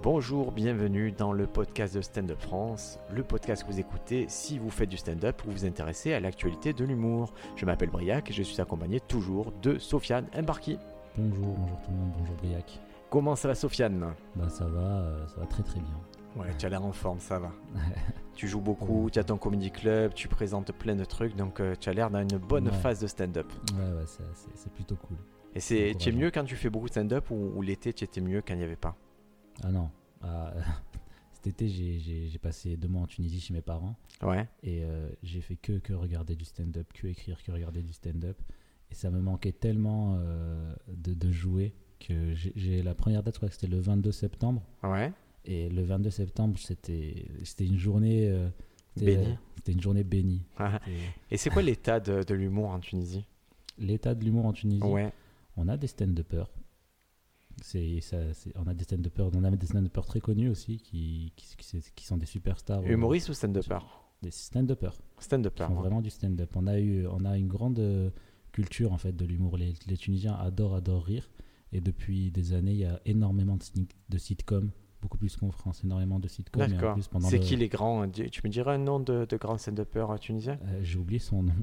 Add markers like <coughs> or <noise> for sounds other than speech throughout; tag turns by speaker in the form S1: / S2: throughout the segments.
S1: Bonjour, bienvenue dans le podcast de Stand Up France, le podcast que vous écoutez si vous faites du stand-up ou vous vous intéressez à l'actualité de l'humour. Je m'appelle Briac et je suis accompagné toujours de Sofiane Mbarki.
S2: Bonjour, bonjour tout le monde, bonjour Briac.
S1: Comment ça va Sofiane?
S2: Bah ça va, euh, ça va très très bien.
S1: Ouais, tu as l'air en forme, ça va. <laughs> tu joues beaucoup, tu as ton comedy club, tu présentes plein de trucs, donc euh, tu as l'air dans une bonne
S2: Ouais.
S1: phase de stand-up.
S2: Ouais, ouais, c'est- plutôt cool.
S1: Et c'est, tu es mieux quand tu fais beaucoup de stand-up ou, ou l'été tu étais mieux quand il n'y avait pas?
S2: Ah non, ah, <laughs> cet été j'ai- passé deux mois en Tunisie chez mes parents
S1: Ouais.
S2: et euh, j'ai fait que, que regarder du stand-up, que écrire, que regarder du stand-up. Et ça me manquait tellement euh, de, de jouer que j'ai- la première date, je crois que c'était le 22 septembre.
S1: Ouais.
S2: Et le 22 septembre, c'était c'était une journée... euh,
S1: Bénie.
S2: C'était une journée bénie. Et
S1: Et c'est quoi l'état de, de l'humour en Tunisie?
S2: L'état de l'humour en Tunisie,
S1: Ouais.
S2: On a des stand-uppers. C'est, ça, c'est- on a des stand-uppers, on a des stand-uppers très connus aussi qui, qui, qui- qui sont des superstars. euh,
S1: Humoriste ou stand-upper
S2: Des stand-uppers. Qui
S1: Stand-upper.
S2: font
S1: ouais.
S2: vraiment du stand-up. On a, eu, on a une grande euh, culture en fait de l'humour. Les, les Tunisiens adorent, adorent rire. Et depuis des années, il y a énormément de, de sitcoms, beaucoup plus qu'en France, énormément de sitcoms.
S1: D'accord. C'est
S2: le-
S1: qui les grands Tu tu me dirais un nom de, de grand stand-upper euh, tunisien
S2: Euh, J'ai oublié son nom.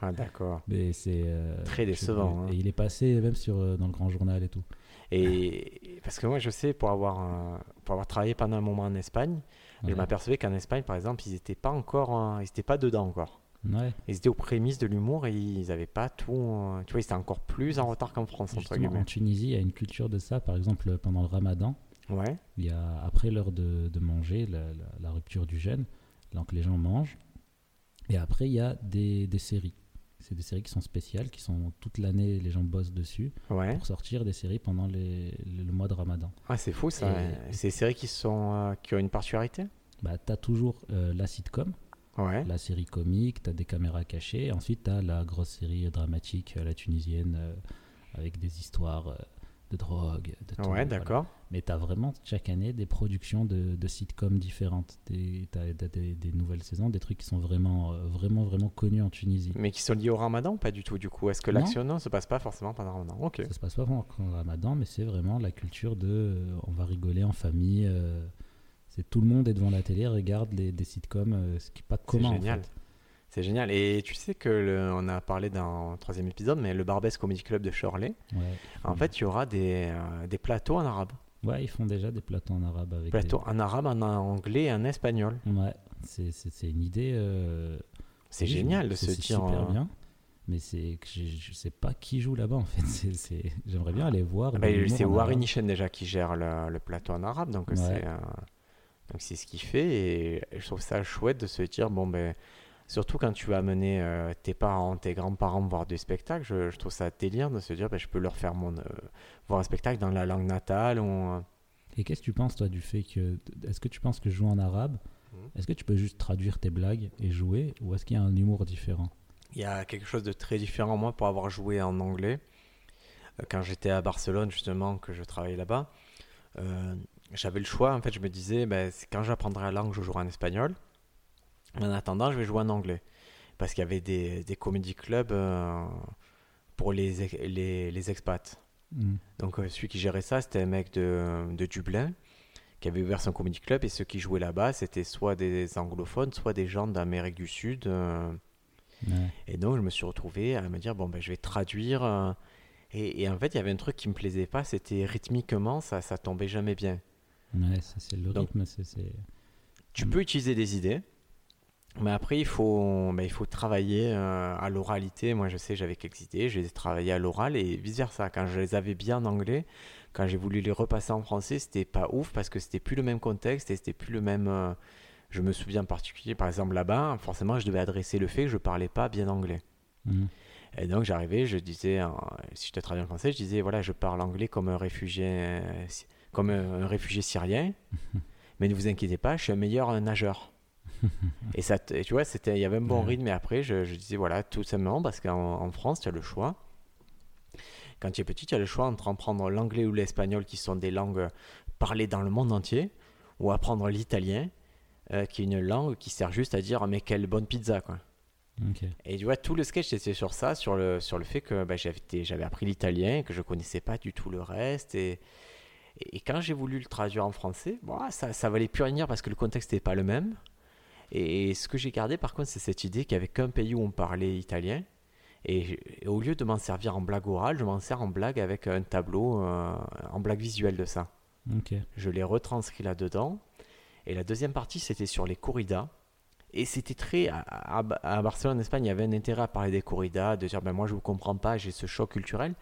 S1: Ah, d'accord.
S2: Mais c'est euh,
S1: Très décevant, hein.
S2: Et il est passé même sur, dans le grand journal et tout.
S1: Et parce que moi, je sais, pour avoir, pour avoir travaillé pendant un moment en Espagne, je m'apercevais qu'en Espagne, par exemple, ils n'étaient pas encore, ils étaient pas dedans encore.
S2: Ouais.
S1: Ils étaient aux prémices de l'humour et ils n'avaient pas tout. euh, tu vois, ils étaient encore plus en retard qu'en France, entre
S2: Justement, en
S1: guillemets.
S2: Tunisie, il y a une culture de ça. Par exemple, pendant le ramadan,
S1: Ouais.
S2: il y a, après l'heure de, de manger, la, la- la rupture du jeûne, donc les gens mangent. Et après, il y a des, des séries. C'est des séries qui sont spéciales, qui sont toute l'année, les gens bossent dessus
S1: Ouais.
S2: pour sortir des séries pendant les- le, le mois de ramadan.
S1: Ah, c'est fou ça. C'est des séries qui, sont, euh, qui ont une particularité?
S2: Bah, tu as toujours euh, la sitcom,
S1: Ouais.
S2: la série comique, tu as des caméras cachées. Ensuite, tu as la grosse série dramatique, euh, la tunisienne, euh, avec des histoires de drogue, de.
S1: Ouais,
S2: voilà.
S1: d'accord.
S2: Mais tu as vraiment chaque année des productions de, de sitcoms différentes. Tu as, des, des nouvelles saisons, des trucs qui sont vraiment, euh, vraiment, vraiment connus en Tunisie.
S1: Mais qui sont liés au ramadan ou pas du tout, du coup? Est-ce que l'action ne se passe pas forcément pendant le ramadan Ok.
S2: Ça se passe pas vraiment en ramadan, mais c'est vraiment la culture de euh, on va rigoler en famille. euh, c'est tout le monde est devant la télé, regarde les, des sitcoms, euh, ce qui n'est pas commun. en
S1: génial.
S2: fait.
S1: C'est génial. Et tu sais que le- on a parlé dans le troisième épisode, mais le Barbès Comedy Club de Chorley,
S2: Ouais,
S1: en fait, il y aura des, euh, des plateaux en arabe.
S2: ouais, ils font déjà des plateaux en arabe avec
S1: Plateaux en arabe, en anglais et en espagnol.
S2: Ouais, c'est, une idée. euh,
S1: C'est génial de se
S2: c'est
S1: dire.
S2: super
S1: euh,
S2: bien. Mais c'est que je, je sais pas qui joue là-bas en fait. <laughs> J'aimerais bien aller voir.
S1: ah bah, c'est
S2: en
S1: Warren déjà qui gère le, le plateau en arabe, donc
S2: Ouais.
S1: c'est euh, donc c'est ce qu'il fait et je trouve ça chouette de se dire bon ben surtout quand tu vas amener euh, tes parents, tes grands-parents voir des spectacles, je, je trouve ça délire de se dire ben, je peux leur faire mon euh, voir un spectacle dans la langue natale ou
S2: Et qu'est-ce que tu penses toi du fait que est-ce que tu penses que jouer en arabe,
S1: Mhm.
S2: est-ce que tu peux juste traduire tes blagues et jouer ou est-ce qu'il y a un humour différent?
S1: Il y a quelque chose de très différent, moi, pour avoir joué en anglais. Euh, Quand j'étais à Barcelone, justement, que je travaillais là-bas, euh, j'avais le choix. En fait, je me disais, ben, quand j'apprendrai la langue, je jouerai en espagnol. En attendant, je vais jouer en anglais. Parce qu'il y avait des, des comedy clubs euh, pour les, les, les expats.
S2: Hmm.
S1: Donc, euh, celui qui gérait ça, c'était un mec de, de Dublin qui avait ouvert son comedy club. Et ceux qui jouaient là-bas, c'était soit des anglophones, soit des gens d'Amérique du Sud. euh, et donc, je me suis retrouvé à me dire, bon, ben, je vais traduire. et, et en fait, il y avait un truc qui me plaisait pas, c'était rythmiquement, ça, ça tombait jamais bien.
S2: Ouais, ça c'est le
S1: Donc-
S2: rythme,
S1: Tu
S2: Mm.
S1: peux utiliser des idées, mais après, il faut, il faut travailler euh, à l'oralité. Moi, je sais, j'avais quelques idées, je les ai travaillées à l'oral et vice-versa. Quand je les avais bien en anglais, quand j'ai voulu les repasser en français, c'était pas ouf parce que c'était plus le même contexte et c'était plus le même. euh, je me souviens en particulier, par exemple, là-bas, forcément, je devais adresser le fait que je parlais pas bien anglais.
S2: Hmm.
S1: Et donc j'arrivais, je disais, si je te traduis en français, je disais, voilà, je parle anglais comme un réfugié, euh, comme un, réfugié syrien, <laughs> mais ne vous inquiétez pas, je suis un meilleur nageur. <laughs> et ça, et tu vois, c'était, il y avait un bon
S2: Ouais.
S1: rythme, et après, je, je disais, voilà, tout simplement, parce qu'en en France, tu as le choix. Quand tu es petit, tu as le choix entre en prendre l'anglais ou l'espagnol, qui sont des langues parlées dans le monde entier, ou apprendre l'italien, euh, qui est une langue qui sert juste à dire, mais quelle bonne pizza, quoi. Et tu vois, tout le sketch était sur ça, sur le, sur le fait que bah, j'avais, appris l'italien, que je connaissais pas du tout le reste. Et, Et, et quand j'ai voulu le traduire en français, bon, ça, ça valait plus rien dire parce que le contexte n'était pas le même. Et, ce que j'ai gardé par contre, c'est cette idée qu'il n'y avait qu'un pays où on parlait italien. Et, et au lieu de m'en servir en blague orale, je m'en sers en blague avec un tableau, euh, en blague visuelle de ça.
S2: Ok.
S1: Je l'ai retranscrit là-dedans. Et la deuxième partie, c'était sur les corridas. Et c'était très. À, à- à Barcelone, en Espagne, il y avait un intérêt à parler des corridas, de dire ben, moi je ne vous comprends pas, j'ai ce choc culturel.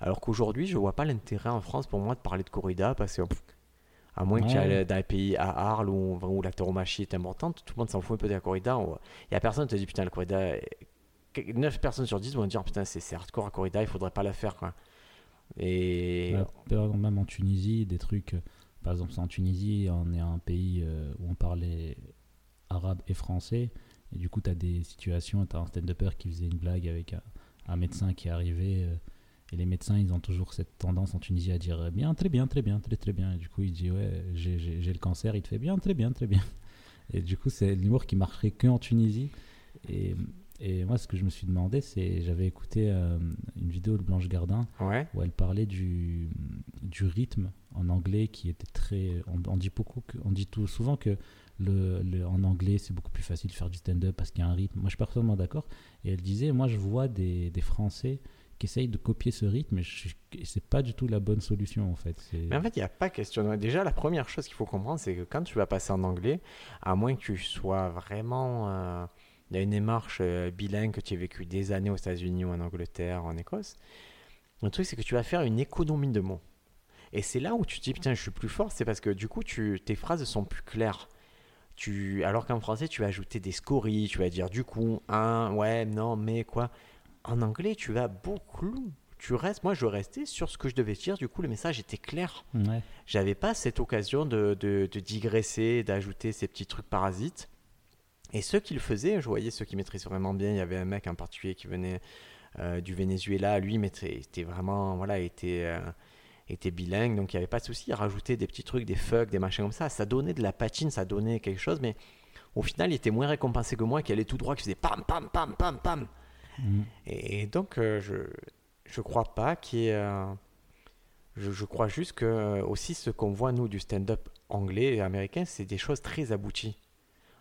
S1: Alors qu'aujourd'hui, je ne vois pas l'intérêt en France pour moi de parler de corrida parce que. pff, à moins que tu
S2: Ouais.
S1: ailles dans les pays à Arles où, où la tauromachie est importante, tout le monde s'en fout un peu de la corrida. Il n'y a personne qui te dit putain, la corrida. 9 personnes sur 10 vont dire putain, c'est hardcore la corrida, il faudrait pas la faire. Quoi. Et.
S2: Ouais, par exemple, même en Tunisie, des trucs. euh, Par exemple, en Tunisie, on est un pays euh, où on parlait arabe et français. Et du coup, tu as des situations, tu as un stand-upper qui faisait une blague avec un, un médecin qui est arrivé. euh, et les médecins, ils ont toujours cette tendance en Tunisie à dire euh, bien, très bien, très bien, très très bien. Et du coup, il dit ouais, j'ai- le cancer. Il te fait bien, très bien, très bien. Et du coup, c'est l'humour qui marcherait que en Tunisie. Et, et moi, ce que je me suis demandé, c'est j'avais écouté euh, une vidéo de Blanche Gardin
S1: Ouais.
S2: où elle parlait du, du rythme en anglais qui était très. On, on dit beaucoup, que, on dit tout souvent que le, le- en anglais c'est beaucoup plus facile de faire du stand-up parce qu'il y a un rythme. Moi je suis parfaitement d'accord. Et elle disait, moi je vois des, des Français qui de copier ce rythme et, c'est pas du tout la bonne solution en fait.
S1: Mais en fait, il n'y a pas question. Déjà, la première chose qu'il faut comprendre, c'est que quand tu vas passer en anglais, à moins que tu sois vraiment. euh, Il y a une démarche euh, bilingue que tu aies vécu des années aux États-Unis ou en Angleterre, en Écosse. Le truc, c'est que tu vas faire une économie de mots. Et c'est là où tu te dis, putain, je suis plus fort, c'est parce que du coup, tes phrases sont plus claires. Tu, alors qu'en français, tu vas ajouter des scories, tu vas dire du coup, un, ouais, non, mais quoi. En anglais, tu vas beaucoup. Tu restes, moi, je restais sur ce que je devais dire, du coup, le message était clair
S2: Ouais.
S1: j'avais pas cette occasion de, de- de digresser, d'ajouter ces petits trucs parasites. Et ceux qui le faisaient, je voyais ceux qui maîtrisaient vraiment bien. Il y avait un mec en particulier qui venait euh, du Venezuela. Lui, maîtrisait- était vraiment, voilà, était, euh, était bilingue, donc il n'y avait pas de souci. Il rajoutait des petits trucs, des fucks, des machins comme ça. Ça donnait de la patine, ça donnait quelque chose, mais au final, il était moins récompensé que moi qui allait tout droit, qui faisait pam, pam, pam, pam, pam.
S2: Mhm.
S1: Et donc, euh, je je crois pas qu'il y ait. euh, je, je crois juste que euh, aussi ce qu'on voit nous du stand-up anglais et américain, c'est des choses très abouties.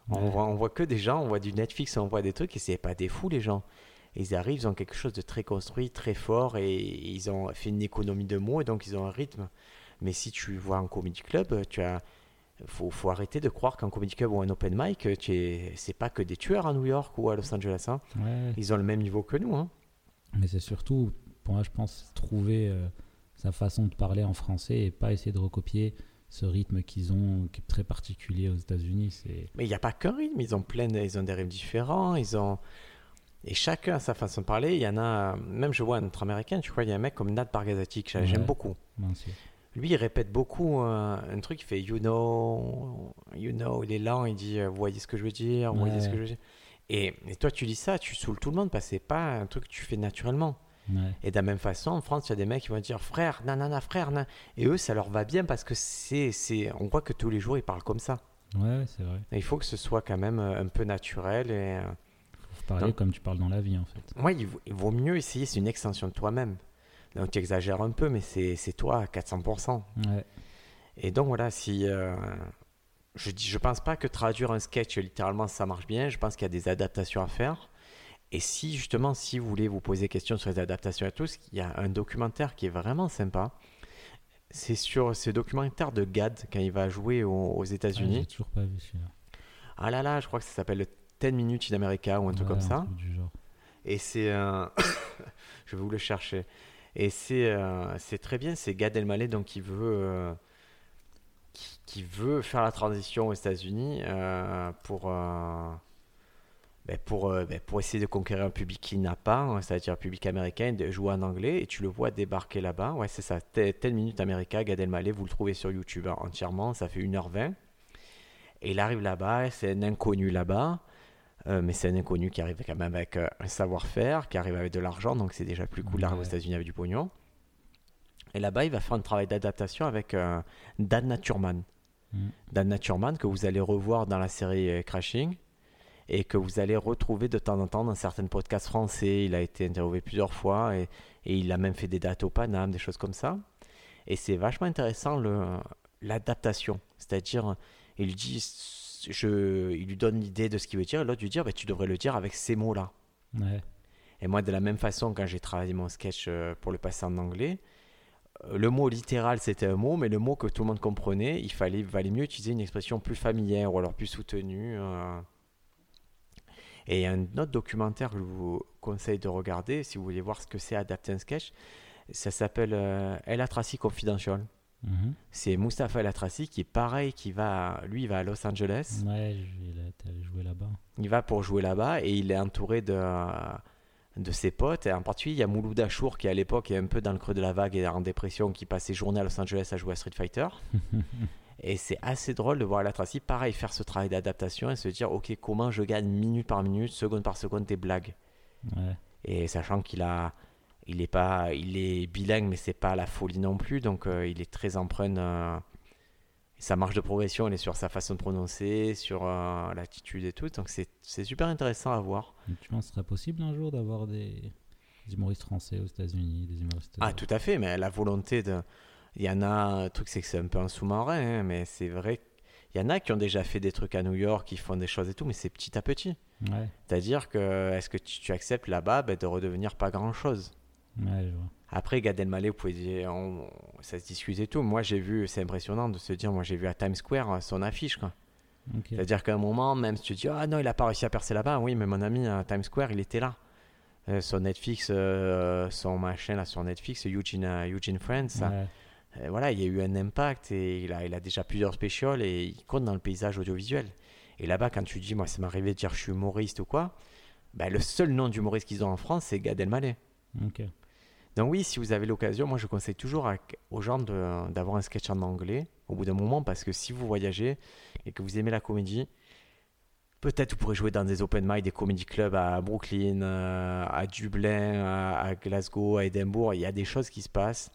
S1: On, voit, on voit que des gens, on voit du Netflix, on voit des trucs et c'est pas des fous les gens. Ils arrivent, ils ont quelque chose de très construit, très fort et ils ont fait une économie de mots et donc ils ont un rythme. Mais si tu vois un comedy club, tu as faut, faut arrêter de croire qu'un comedy club ou un open mic, es, c'est pas que des tueurs à New York ou à Los Angeles. hein.
S2: Ouais.
S1: Ils ont le même niveau que nous. Hein.
S2: Mais c'est surtout, pour moi, je pense, trouver euh, sa façon de parler en français et pas essayer de recopier ce rythme qu'ils ont, qui est très particulier aux États-Unis.
S1: Mais il n'y a pas qu'un rythme, ils ont plein, ils ont des rythmes différents, ils ont et chacun a sa façon de parler. Il y en a, même je vois un autre américain, tu vois, il y a un mec comme Nat Bargatze que j'aime
S2: Ouais.
S1: beaucoup. Lui, il répète beaucoup euh, un truc, il fait you know, you know, il est lent, il dit euh, vous voyez ce que je veux dire, vous voyez ce que
S2: Ouais.
S1: je veux dire. Et, et toi, tu dis ça, tu saoules tout le monde parce que c'est pas un truc que tu fais naturellement.
S2: Ouais.
S1: Et de la même façon, en France, il y a des mecs qui vont dire frère, nanana, frère, nan. Et eux, ça leur va bien parce que c'est, c'est, on voit que tous les jours, ils parlent comme ça.
S2: Ouais, ouais, c'est vrai.
S1: Et il faut que ce soit quand même euh, un peu naturel et. euh,
S2: Faut parler comme tu parles dans la vie, en fait.
S1: Vaut- il vaut mieux essayer, c'est une extension de toi-même. Donc tu exagères un peu, mais c'est toi à 400%.
S2: Ouais.
S1: Et donc voilà, si. euh, je dis, je pense pas que traduire un sketch littéralement ça marche bien. Je pense qu'il y a des adaptations à faire. Et si justement, si vous voulez vous poser question sur les adaptations et tout, il y a un documentaire qui est vraiment sympa. C'est sur ce documentaire de Gad quand il va jouer aux, aux
S2: Ah,
S1: États-Unis.
S2: J'ai toujours pas vu celui-là.
S1: Ah là là, je crois que ça s'appelle le 10 Minutes in America ou un truc comme ça.
S2: truc du genre.
S1: Et c'est un. <coughs> je vais vous le chercher. Et c'est euh, c'est très bien. C'est Gad Elmaleh donc qui veut euh, qui, qui veut faire la transition aux États-Unis euh, pour ben, pour ben, pour essayer de conquérir un public qu'il n'a pas, hein, c'est-à-dire un public américain, de jouer en anglais. Et tu le vois débarquer là-bas. Ouais, c'est ça. 10 minutes America. Gad Elmaleh, vous le trouvez sur YouTube hein, entièrement. Ça fait 1h20. Et il arrive là-bas. C'est un inconnu là-bas. Euh, mais c'est un inconnu qui arrive quand même avec euh, un savoir-faire, qui arrive avec de l'argent, donc c'est déjà plus cool d'arriver aux
S2: Ouais.
S1: États-Unis avec du pognon. Et là-bas, il va faire un travail d'adaptation avec euh, Dan Naturman.
S2: Mm.
S1: Dan Naturman, que vous allez revoir dans la série Crashing, et que vous allez retrouver de temps en temps dans certains podcasts français. Il a été interviewé plusieurs fois, et, et il a même fait des dates au Paname, des choses comme ça. Et c'est vachement intéressant l'adaptation. C'est-à-dire, il dit, je, il lui donne l'idée de ce qu'il veut dire, et l'autre lui dit, bah, tu devrais le dire avec ces mots-là.
S2: Ouais.
S1: Et moi, de la même façon, quand j'ai travaillé mon sketch euh, pour le passer en anglais, euh, le mot littéral, c'était un mot, mais le mot que tout le monde comprenait, il fallait, valait mieux utiliser une expression plus familière ou alors plus soutenue. euh. Et il y a un autre documentaire que je vous conseille de regarder si vous voulez voir ce que c'est adapter un sketch. Ça s'appelle euh, El Atraci Confidential.
S2: Mhm.
S1: C'est Mustapha El Atraci qui est pareil, qui va, lui, il va à Los Angeles.
S2: Ouais, jouer là-bas.
S1: Il va pour jouer là-bas et il est entouré de, de ses potes. Et en particulier, il y a Mouloud Achour qui, à l'époque, est un peu dans le creux de la vague et en dépression, qui passe ses journées à Los Angeles à jouer à Street Fighter. <laughs> et c'est assez drôle de voir la Tracy, pareil, faire ce travail d'adaptation et se dire, OK, comment je gagne minute par minute, seconde par seconde des blagues.
S2: Ouais.
S1: Et sachant qu'il a. Il est, pas, il est bilingue, mais c'est pas la folie non plus. Donc, euh, il est très empreint. euh, sa marge de progression, elle est sur sa façon de prononcer, sur euh, l'attitude et tout. Donc, c'est super intéressant à voir.
S2: Et Tu penses que ce serait possible un jour d'avoir des... des humoristes français aux États-Unis, des humoristes.
S1: Ah, tout à fait, mais la volonté de. Il y en a, un truc, c'est que c'est un peu un sous-marin, hein, mais c'est vrai. Il y en a qui ont déjà fait des trucs à New York, qui font des choses et tout, mais c'est petit à petit.
S2: Ouais,
S1: C'est-à-dire que, est-ce que tu, tu acceptes là-bas ben, de redevenir pas grand-chose?
S2: Ouais, je vois.
S1: Après, Gad Elmaleh, vous pouvez dire, on- ça se discute et tout. Moi, j'ai vu, c'est impressionnant de se dire, moi, j'ai vu à Times Square euh, son affiche, quoi. C'est-à-dire qu'à un moment, même si tu dis, ah non, il a pas réussi à percer là-bas, oui, mais mon ami à Times Square, il était là. Euh, son Netflix, euh, son machin là sur Netflix, Eugene, Eugene Friends,
S2: Ouais.
S1: euh, voilà, il y a eu un impact et il a, il a déjà plusieurs specials et il compte dans le paysage audiovisuel. Et là-bas, quand tu dis, moi, ça m'est arrivé de dire je suis humoriste ou quoi, ben, le seul nom d'humoriste qu'ils ont en France, c'est Gad Elmaleh. Donc oui, si vous avez l'occasion, moi je conseille toujours aux gens d'avoir un sketch en anglais au bout d'un moment parce que si vous voyagez et que vous aimez la comédie, peut-être vous pourrez jouer dans des open mic, des comedy clubs à Brooklyn, euh, à Dublin, à, à Glasgow, à Édimbourg. Il y a des choses qui se passent,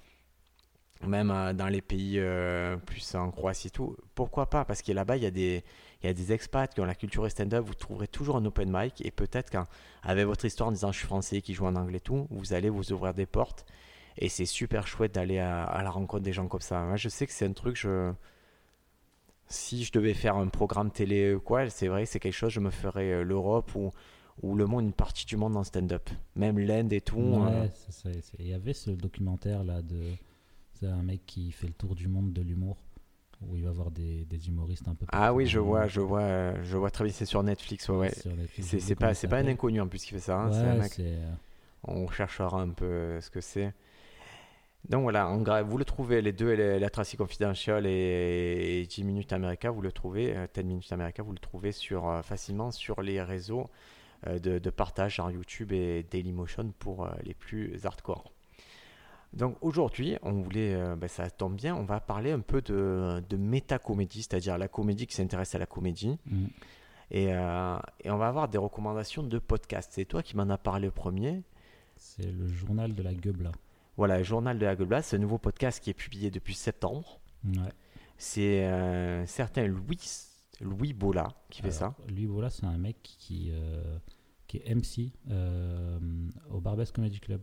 S1: même euh, dans les pays euh, plus en Croatie et tout. Pourquoi pas? Parce que là-bas, il y a des il y a des expats qui ont la culture stand-up, vous trouverez toujours un open mic et peut-être qu'avec votre histoire en disant je suis français qui joue en anglais et tout, vous allez vous ouvrir des portes et c'est super chouette d'aller à, à la rencontre des gens comme ça. Moi, je sais que c'est un truc, je... si je devais faire un programme télé ou quoi, c'est vrai, c'est quelque chose, je me ferais euh, l'Europe ou, ou le monde, une partie du monde en stand-up. Même l'Inde et tout.
S2: Ouais,
S1: euh,
S2: ça, Il y avait ce documentaire là de. C'est un mec qui fait le tour du monde de l'humour. Où il va voir des, des humoristes un peu.
S1: Ah oui, je vois, je vois, euh, je vois très bien, c'est sur Netflix, ouais, C'est pas, c'est pas un inconnu en plus qui fait ça. hein,
S2: Ouais, c'est. euh,
S1: On cherchera un peu ce que c'est. Donc voilà, en vous le trouvez, les deux, la Tracy Confidential et, et 10 minutes America, vous le trouvez, euh, 10 minutes America, vous le trouvez sur, euh, facilement sur les réseaux euh, de, de partage, genre YouTube et Dailymotion pour euh, les plus hardcore. Donc aujourd'hui, on voulait, euh, ben, ça tombe bien, on va parler un peu de, de métacomédie, c'est-à-dire la comédie qui s'intéresse à la comédie.
S2: mm.
S1: Et, euh, et on va avoir des recommandations de podcasts. C'est toi qui m'en as parlé le premier.
S2: C'est le journal de la Guebla.
S1: Voilà, Journal de la Basse, c'est un nouveau podcast qui est publié depuis septembre.
S2: Ouais.
S1: C'est euh, un certain Louis, Louis Bola qui fait ça.
S2: Lui, voilà, c'est un mec qui, euh, qui est MC euh, au Barbès Comedy Club.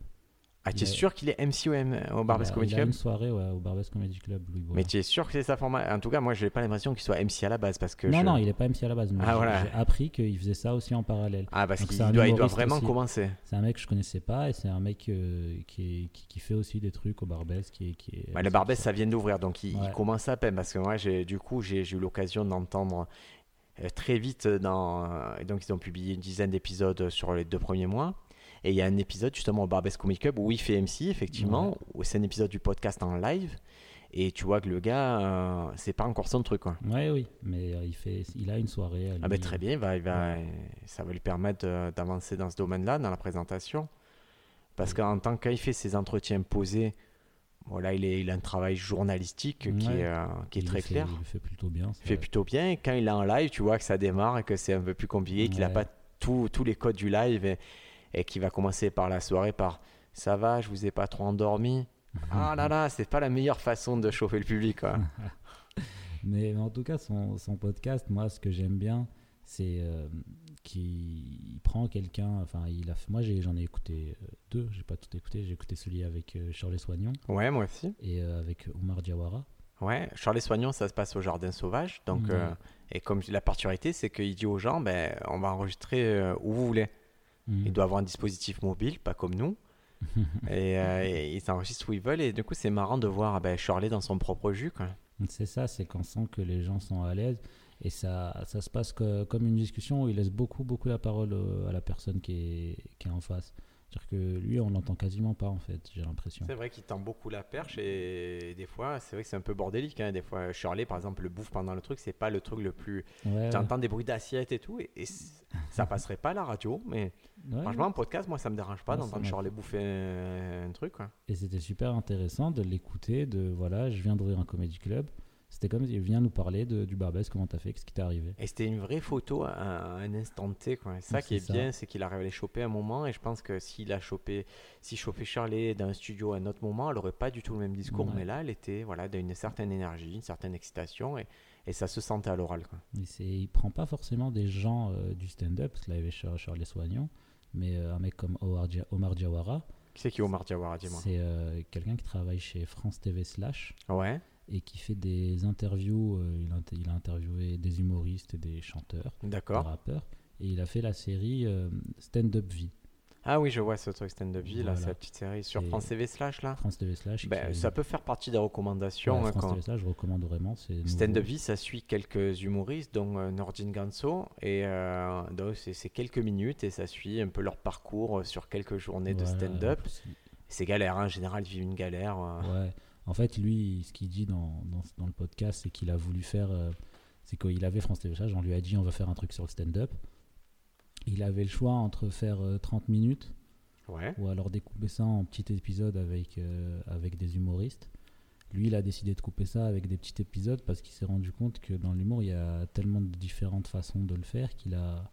S1: Ah, tu es sûr qu'il est MC au, M- au Barbès
S2: Il a-
S1: Comedy Club
S2: une soirée ouais, au Barbès Comedy Club, Louis.
S1: Mais tu es sûr que c'est sa format? En tout cas, moi, je n'ai pas l'impression qu'il soit MC à la base parce que.
S2: non,
S1: je-
S2: non, il est pas MC à la base. Mais
S1: Ah,
S2: j'ai-
S1: voilà.
S2: j'ai appris qu'il faisait ça aussi en parallèle.
S1: Ah, parce
S2: Donc,
S1: qu'il doit, il doit
S2: humoriste
S1: vraiment
S2: aussi.
S1: commencer.
S2: C'est un mec que je connaissais pas et c'est un mec euh, qui, est- qui, qui fait aussi des trucs au Barbès. Qui, est- qui est,
S1: Bah, le Barbès, ça vient d'ouvrir, donc il, commence à peine parce que moi, j'ai, du coup, j'ai, j'ai eu l'occasion d'entendre euh, très vite dans. donc, ils ont publié une dizaine d'épisodes sur les deux premiers mois. Et il y a un épisode justement au Barbès Comedy Club où il fait MC, effectivement,
S2: Ouais.
S1: où c'est un épisode du podcast en live. Et tu vois que le gars, euh, c'est pas encore son truc. Quoi.
S2: Ouais, oui, mais euh, il, fait, il a une soirée.
S1: Ah ben très bien, il va, il va, ça va lui permettre de- d'avancer dans ce domaine-là, dans la présentation. Parce qu'en tant qu'il fait ses entretiens posés, voilà, il, est, il a un travail journalistique qui
S2: Ouais.
S1: est, euh, qui est
S2: Il
S1: très
S2: fait-
S1: clair.
S2: Il le fait plutôt bien.
S1: Il fait plutôt bien. Et quand il est en live, tu vois que ça démarre et que c'est un peu plus compliqué, qu'il n'a pas tous les codes du live et, et qu'il va commencer par la soirée par ça va, je vous ai pas trop endormi. ah <laughs> là là, c'est pas la meilleure façon de chauffer le public. Quoi. <laughs>
S2: Mais, mais en tout cas, son, son podcast, moi, ce que j'aime bien, c'est euh, qui il prend quelqu'un. Enfin, il a moi j'en ai écouté euh, deux, j'ai pas tout écouté. J'ai écouté celui avec euh, Shirley Soignon
S1: Ouais, moi aussi.
S2: et euh, avec Oumar Diawara.
S1: Ouais, Charles Soignon, ça se passe au Jardin Sauvage. Donc, et comme la particularité, c'est qu'il dit aux gens, ben, on va enregistrer où vous voulez.
S2: Mm.
S1: Il doit avoir un dispositif mobile, pas comme nous. <laughs> et, euh, et ils s'enregistrent où ils veulent. Et du coup, c'est marrant de voir ben, Shirley dans son propre jus.
S2: C'est ça, c'est qu'on sent que les gens sont à l'aise et ça, ça se passe que- comme une discussion où il laisse beaucoup, beaucoup la parole euh, à la personne qui est, qui est en face. C'est-à-dire que lui, on l'entend quasiment pas en fait, j'ai l'impression.
S1: C'est vrai qu'il tend beaucoup la perche et des fois, c'est vrai que c'est un peu bordélique. hein. Des fois, Shirley, par exemple, le bouffe pendant le truc, c'est pas le truc le plus.
S2: Ouais,
S1: J'entends des bruits d'assiette et tout, et, ça passerait pas à la radio, mais
S2: ouais.
S1: franchement, en podcast, moi, ça me dérange pas d'entendre Shirley bouffer un, un truc. Quoi.
S2: Et c'était super intéressant de l'écouter, de voilà, je viens d'ouvrir un comédie club. C'était comme il vient nous parler de, du Barbès, comment t'as fait, qu'est-ce qui t'est arrivé.
S1: Et c'était une vraie photo à, à un instant T. Quoi. Ça qui est,
S2: ça.
S1: bien, c'est qu'il arrive à les choper à un moment. Et je pense que s'il a chopé, si chopé Shirley dans un studio à un autre moment, elle aurait pas du tout le même discours.
S2: Ouais.
S1: Mais là, elle était voilà, d'une certaine énergie, une certaine excitation. Et, et ça se sentait à l'oral.
S2: Il, il prend pas forcément des gens euh, du stand-up, parce que là il y avait Char- Charles Soignon, mais euh, un mec comme Omar, Dia- Omar Diawara,
S1: Qui c'est qui est Omar Diawara, dis-moi
S2: c'est euh, quelqu'un qui travaille chez France TV Slash.
S1: Ouais.
S2: Et qui fait des interviews. euh, il, a, inter- il a interviewé des humoristes et des chanteurs, des rappeurs. Et il a fait la série euh, Stand Up Vie,
S1: Ah oui, je vois ce truc stand-up vie, là,
S2: Voilà.
S1: c'est la petite série sur
S2: Et-
S1: France TV slash là.
S2: France TV Slash.
S1: Ben,
S2: qui-
S1: ça peut faire partie des recommandations.
S2: Ouais,
S1: hein,
S2: France
S1: quand-
S2: TV Slash, je recommande vraiment. c'est.
S1: Stand-up vie, ça suit quelques humoristes, dont euh, Nordine Ganso, et euh, c'est c'est quelques minutes et ça suit un peu leur parcours sur quelques journées de stand-up. C'est galère, hein, en général, ils vivent une galère. euh.
S2: Ouais. En fait, lui, ce qu'il dit dans, dans, dans le podcast, c'est qu'il a voulu faire. euh, c'est qu'il avait France Slash, on lui a dit on va faire un truc sur le stand-up. Il avait le choix entre faire euh, 30 minutes
S1: Ouais.
S2: ou alors découper ça en petits épisodes avec, euh, avec des humoristes. Lui, il a décidé de couper ça avec des petits épisodes parce qu'il s'est rendu compte que dans l'humour, il y a tellement de différentes façons de le faire qu'il a,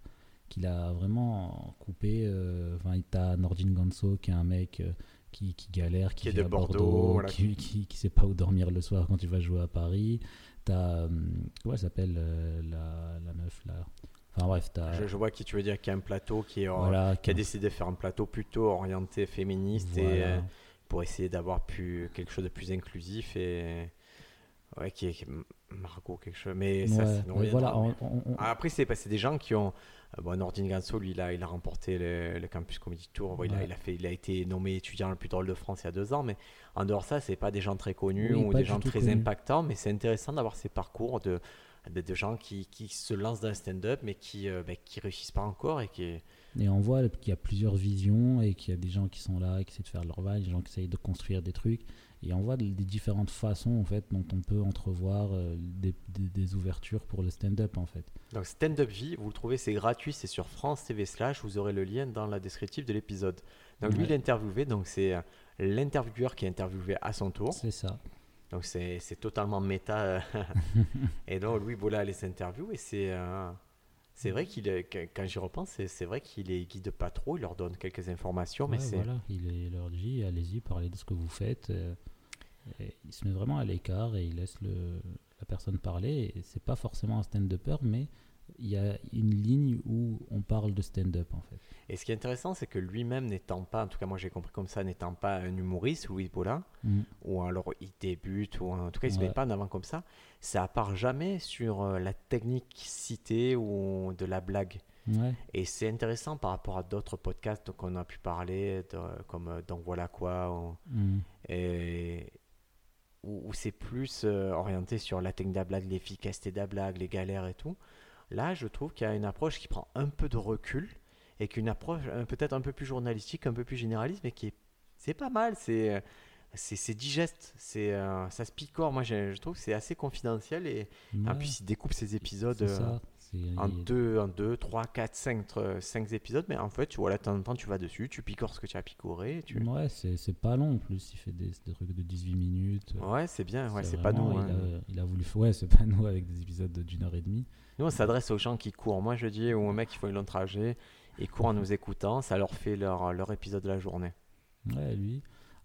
S2: qu'il a vraiment coupé. euh, Enfin, il t'a Nordine Ganso, qui est un mec euh, qui, qui galère, qui,
S1: Qui est de Bordeaux, voilà.
S2: qui, qui, qui sait pas où dormir le soir quand tu vas jouer à Paris. T'as, comment elle s'appelle euh, la, la meuf là Enfin bref, t'as.
S1: Je, je vois qui tu veux dire, qui a un plateau qui, est, euh,
S2: voilà,
S1: qui a décidé de faire un plateau plutôt orienté féministe et euh, pour essayer d'avoir plus quelque chose de plus inclusif et ouais qui est, Margot quelque chose mais ça
S2: Ouais,
S1: c'est- on
S2: mais
S1: reviendra,
S2: voilà,
S1: mais-
S2: on- on- on-
S1: après c'est pas- c'est des gens qui ont euh, bon Nordine Ganso lui il a, il a remporté le, le campus comedy tour. Bon, il, a, il a fait il a été nommé étudiant le plus drôle de France il y a deux ans mais en dehors de ça c'est pas des gens très connus
S2: Oui,
S1: ou des gens très impactants mais c'est intéressant d'avoir ces parcours de de, de gens qui, qui se lancent dans le stand-up mais qui euh, ben, qui réussissent pas encore et qui
S2: Et on voit qu'il y a plusieurs visions et qu'il y a des gens qui sont là, qui essaient de faire leur vague, des gens qui essayent de construire des trucs. Et on voit des différentes façons en fait dont on peut entrevoir euh, des, des- des ouvertures pour le stand-up en fait.
S1: Donc Stand Up Vie, vous le trouvez, c'est gratuit, c'est sur France TV slash, vous aurez le lien dans la descriptive de l'épisode. Donc lui, il est interviewé, donc c'est euh, l'intervieweur qui est interviewé à son tour.
S2: C'est ça.
S1: Donc c'est totalement méta. euh, <laughs> et donc Louis Bola les interviews et c'est euh, c'est vrai qu'il quand j'y repense, c'est vrai qu'il les guide pas trop, il leur donne quelques informations, mais
S2: Ouais,
S1: c'est
S2: voilà, il est- leur dit allez-y, parlez de ce que vous faites. euh, il se met vraiment à l'écart et il laisse le, la personne parler. Et c'est pas forcément un stand-upper, mais il y a une ligne où on parle de stand-up en fait.
S1: Et ce qui est intéressant, c'est que lui-même n'étant pas, en tout cas moi j'ai compris comme ça, n'étant pas un humoriste, Louis Bola,
S2: Mm.
S1: ou alors il débute, ou en tout cas il se
S2: Ouais.
S1: met pas en avant comme ça, ça part jamais sur euh, la technique citée ou de la blague.
S2: Ouais,
S1: Et c'est intéressant par rapport à d'autres podcasts qu'on a pu parler, de- comme euh, Donc voilà quoi, ou-
S2: Mm.
S1: et, où, où c'est plus euh, orienté sur la technique de la blague, l'efficacité de la blague, les galères et tout. Là, je trouve qu'il y a une approche qui prend un peu de recul et qu'une approche euh, peut-être un peu plus journalistique, un peu plus généraliste, mais qui est c'est pas mal. C'est euh, c'est digeste, c'est euh, ça se picore. Moi, je, je trouve que c'est assez confidentiel et en
S2: Ouais,
S1: plus il découpe ses épisodes en
S2: il y a-
S1: 2, en 2, 3, 4, 5, 5 épisodes, mais en fait, tu vois, là, de temps en temps, tu vas dessus, tu picores ce que tu as picoré. et Tu...
S2: Ouais, c'est pas long en plus. Il fait des, des trucs de 18 minutes.
S1: Ouais, c'est bien, ouais, c'est pas nous.
S2: Il,
S1: hein.
S2: a, il a voulu. Ouais, c'est pas <laughs> nous avec des épisodes d'une heure et demie.
S1: Nous, on s'adresse aux gens qui courent. Moi, je dis aux mecs qui font un long trajet, ils courent en nous écoutant, ça leur fait leur, leur épisode de la journée.
S2: Ouais, lui.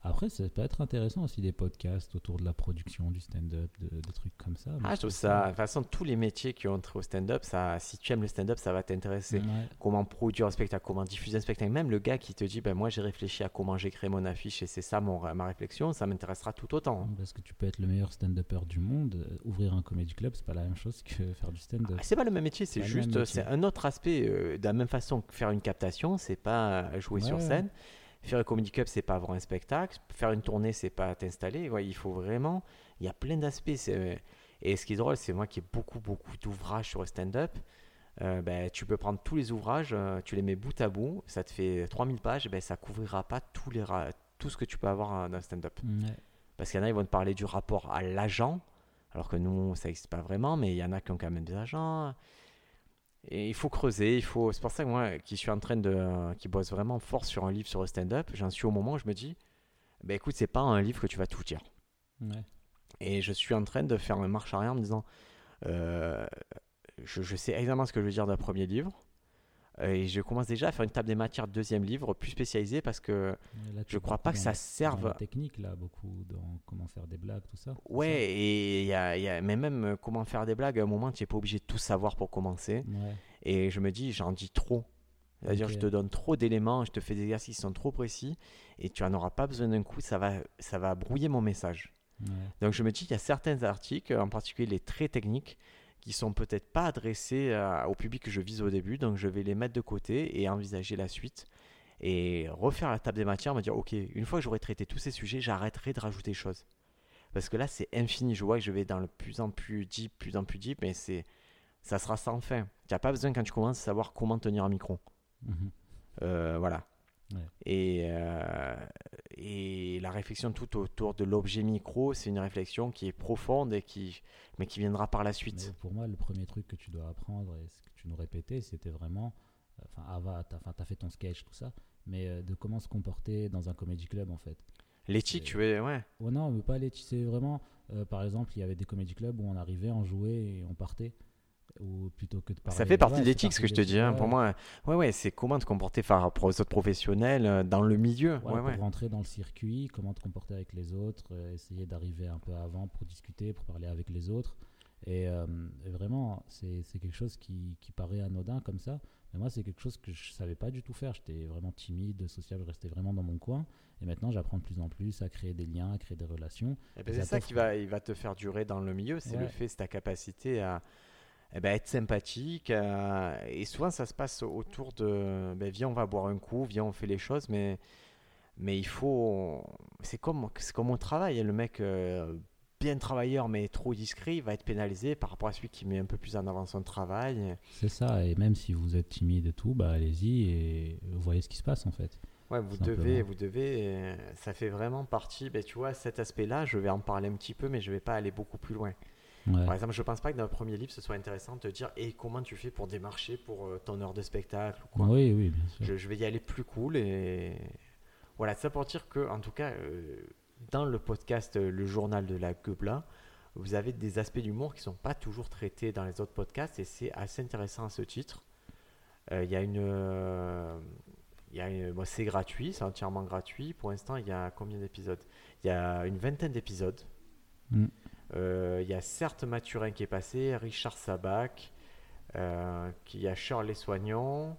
S2: Après, ça peut être intéressant aussi des podcasts autour de la production, du stand-up, de, de trucs comme ça.
S1: Ah, je trouve ça. De toute façon, tous les métiers qui ont trait au stand-up, ça, si tu aimes le stand-up, ça va t'intéresser.
S2: Ouais.
S1: Comment produire un spectacle, comment diffuser un spectacle. Même le gars qui te dit, ben moi j'ai réfléchi à comment j'ai créé mon affiche et c'est ça mon, ma réflexion, ça m'intéressera tout autant.
S2: Parce que tu peux être le meilleur stand-upper du monde, euh, ouvrir un comedy club, c'est pas la même chose que faire du stand-up.
S1: Ah, C'est pas le même métier, c'est juste, c'est un autre aspect. euh, de la même façon que faire une captation, c'est pas euh, jouer sur
S2: Ouais.
S1: Faire un comedy club, c'est pas avoir un spectacle. Faire une tournée, c'est pas t'installer. Ouais, il faut vraiment. Il y a plein d'aspects. c'est- Et ce qui est drôle, c'est moi qui ai beaucoup, beaucoup d'ouvrages sur le stand-up. euh, ben, tu peux prendre tous les ouvrages, euh, tu les mets bout à bout, ça te fait 3000 pages, ben, ça couvrira pas tous les ra- tout ce que tu peux avoir euh, dans le stand-up.
S2: Ouais.
S1: Parce qu'il y en a, ils vont te parler du rapport à l'agent, alors que nous, ça n'existe pas vraiment, mais il y en a qui ont quand même des agents. Et il faut creuser, il faut. C'est pour ça que moi, qui suis en train de, qui bosse vraiment fort sur un livre sur le stand-up, j'en suis au moment où je me dis, ben écoute, c'est pas un livre que tu vas tout dire.
S2: Ouais.
S1: Et je suis en train de faire une marche arrière en me disant, euh, je, je sais exactement ce que je veux dire d'un premier livre. Euh, Et je commence déjà à faire une table des matières de deuxième livre plus spécialisé parce que
S2: là,
S1: je crois pas que ça serve.
S2: la technique, là, beaucoup dans comment faire des blagues, tout ça.
S1: Ouais, et y a, y a- mais même euh, comment faire des blagues, à un moment, tu n'es pas obligé de tout savoir pour commencer.
S2: Ouais.
S1: Et je me dis, j'en dis trop. C'est-à-dire, je te donne trop d'éléments, je te fais des exercices qui sont trop précis, et tu n'en auras pas besoin d'un coup, ça va, ça va brouiller mon message.
S2: Ouais.
S1: Donc je me dis, il y a certains articles, en particulier les très techniques, qui sont peut-être pas adressés à- au public que je vise au début, donc je vais les mettre de côté et envisager la suite. Et refaire la table des matières, me dire, ok, une fois que j'aurai traité tous ces sujets, j'arrêterai de rajouter des choses. Parce que là, c'est infini. Je vois que je vais dans le plus en plus deep, plus en plus deep, mais c'est, ça sera sans fin. Tu n'as pas besoin, quand tu commences, de savoir comment tenir un micro.
S2: Mhm.
S1: Euh, voilà.
S2: Ouais.
S1: Et, euh, et la réflexion tout autour de l'objet micro, c'est une réflexion qui est profonde et qui, mais qui viendra par la
S2: Mais
S1: suite.
S2: pour moi, le premier truc que tu dois apprendre et ce que tu nous répétais, c'était vraiment. Enfin, Ava, t'as enfin, t'as fait ton sketch, tout ça, mais euh, de comment se comporter dans un comedy club en fait.
S1: L'éthique, tu veux, ouais.
S2: Ouais, non, mais pas les. C'est vraiment. euh, par exemple, il y avait des comedy clubs où on arrivait, on jouait et on partait. Ou plutôt que de parler.
S1: Ça fait partie de l'éthique, ce que je te dis. hein. Pour moi, ouais, ouais, c'est comment te comporter par rapport aux autres professionnels euh, dans le milieu.
S2: Voilà,
S1: ouais, ouais.
S2: pour rentrer dans le circuit, comment te comporter avec les autres, euh, essayer d'arriver un peu avant pour discuter, pour parler avec les autres. Et, euh, vraiment, c'est quelque chose qui, qui paraît anodin comme ça. Mais moi, c'est quelque chose que je savais pas du tout faire. J'étais vraiment timide, sociable, je restais vraiment dans mon coin. Et maintenant, j'apprends de plus en plus à créer des liens, à créer des relations.
S1: Eh ben, c'est
S2: ça
S1: qui va, il va te faire durer dans le milieu, c'est le fait, c'est ta capacité à eh ben, être sympathique. à- Et souvent, ça se passe autour de ben, viens, on va boire un coup, viens, on fait les choses, mais, mais il faut. C'est comme, comme au travail. hein. Le mec, euh, bien travailleur, mais trop discret, il va être pénalisé par rapport à celui qui met un peu plus en avant son travail.
S2: C'est ça. Et même si vous êtes timide et tout, bah, allez-y et voyez ce qui se passe en fait.
S1: Ouais, vous
S2: Simplement.
S1: devez, vous devez, euh, ça fait vraiment partie, ben, tu vois, cet aspect-là, je vais en parler un petit peu, mais je vais pas aller beaucoup plus loin.
S2: Ouais.
S1: Par exemple, je pense pas que dans le premier livre, ce soit intéressant de te dire et comment tu fais pour démarcher pour euh, ton heure de spectacle ou quoi.
S2: Oui, oui, bien sûr.
S1: Je, je vais y aller plus cool et voilà, ça pour dire que, en tout cas, euh, dans le podcast euh, Le Journal de la Guebla, vous avez des aspects d'humour qui sont pas toujours traités dans les autres podcasts et c'est assez intéressant à ce titre. Il y a une, euh, il y a une- bon, c'est gratuit, c'est entièrement gratuit. Pour l'instant, il y a combien d'épisodes? Il y a une vingtaine d'épisodes.
S2: Mm.
S1: Euh, Il y a certes Mathurin qui est passé, Richard Sabac, euh, qui y a Shirley Soignon.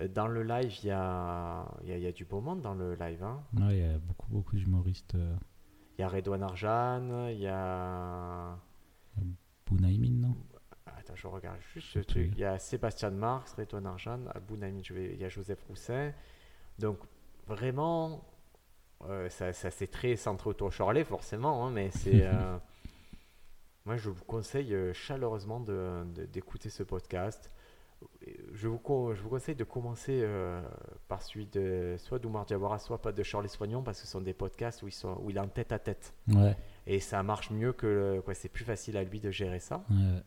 S1: Euh, Dans le live, il y a, il y, a, il y a du beau monde dans le live. hein.
S2: Ouais, il y a beaucoup, beaucoup d'humoristes.
S1: Il y a Redouane Arjan, il y a.
S2: Bounaïmin, non?
S1: Attends, je regarde juste ce truc. Il y a Sébastien Marx, Redouane Arjan, Abou Naïm, je vais- il y a Joseph Roussin. Donc, vraiment, euh, ça, ça c'est très centré autour de Charlet, forcément, hein, mais c'est. <laughs> euh, moi, je vous conseille euh, chaleureusement de- de- d'écouter ce podcast. Je vous, co- je vous conseille de commencer euh, par celui de soit d'Oumar Diawara, soit pas de Charles Soignon, parce que ce sont des podcasts où, ils sont, où il est en tête à tête.
S2: Ouais.
S1: Et ça marche mieux que. quoi, c'est plus facile à lui de gérer ça.
S2: ouais.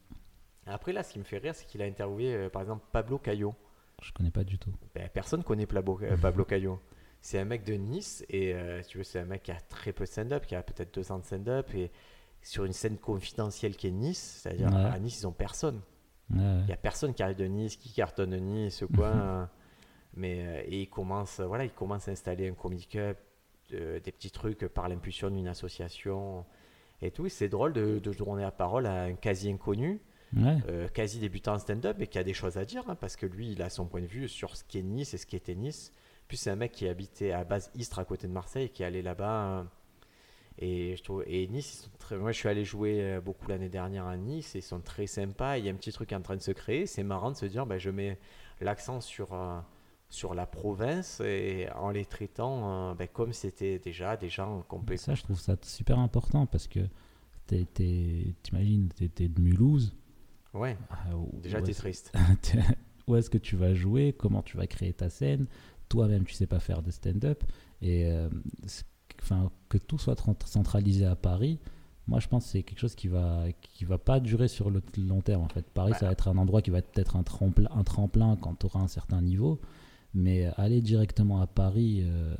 S1: Après, là, ce qui me fait rire, c'est qu'il a interviewé, euh, par exemple, Pablo Cayo.
S2: Je connais pas du tout.
S1: Ben, personne connaît Pablo, euh, Pablo Cayo. C'est un mec de Nice, et euh, tu veux, c'est un mec qui a très peu de stand-up, qui a peut-être deux ans de stand-up, et sur une scène confidentielle qui est Nice, c'est-à-dire
S2: Ouais.
S1: à Nice, ils ont personne.
S2: Ouais, ouais.
S1: Il n'y a personne qui arrive de Nice, qui cartonne de Nice, quoi. euh, mais, euh, et il commence, euh, voilà, il commence à installer un comedy club euh, des petits trucs par l'impulsion d'une association et tout. C'est drôle de, de donner la parole à un quasi inconnu,
S2: Ouais.
S1: euh, quasi débutant en stand-up, et qui a des choses à dire, hein, parce que lui, il a son point de vue sur ce qu'est Nice et ce qu'était Nice. Puis c'est un mec qui habitait à base Istres, à côté de Marseille, qui est allé là-bas. Euh, et, je trouve, et Nice, ils sont très, moi je suis allé jouer euh, beaucoup l'année dernière à Nice, et ils sont très sympas. Il y a un petit truc en train de se créer. C'est marrant de se dire, ben, je mets l'accent sur, euh, sur la province, et en les traitant euh, ben, comme c'était déjà des gens
S2: Et
S1: complètement.
S2: ça, je trouve ça super important parce que t'imagines, t'es de Mulhouse.
S1: Ouais,
S2: où-
S1: déjà t'es triste. <laughs>
S2: où est-ce que tu vas jouer, comment tu vas créer ta scène, toi-même tu sais pas faire de stand-up, et euh, enfin, que tout soit centralisé à Paris, moi je pense que c'est quelque chose qui va, qui va pas durer sur le long terme en fait. Paris ça va être un endroit qui va être un tremplin, un tremplin quand tu auras un certain niveau, mais aller directement à Paris, euh,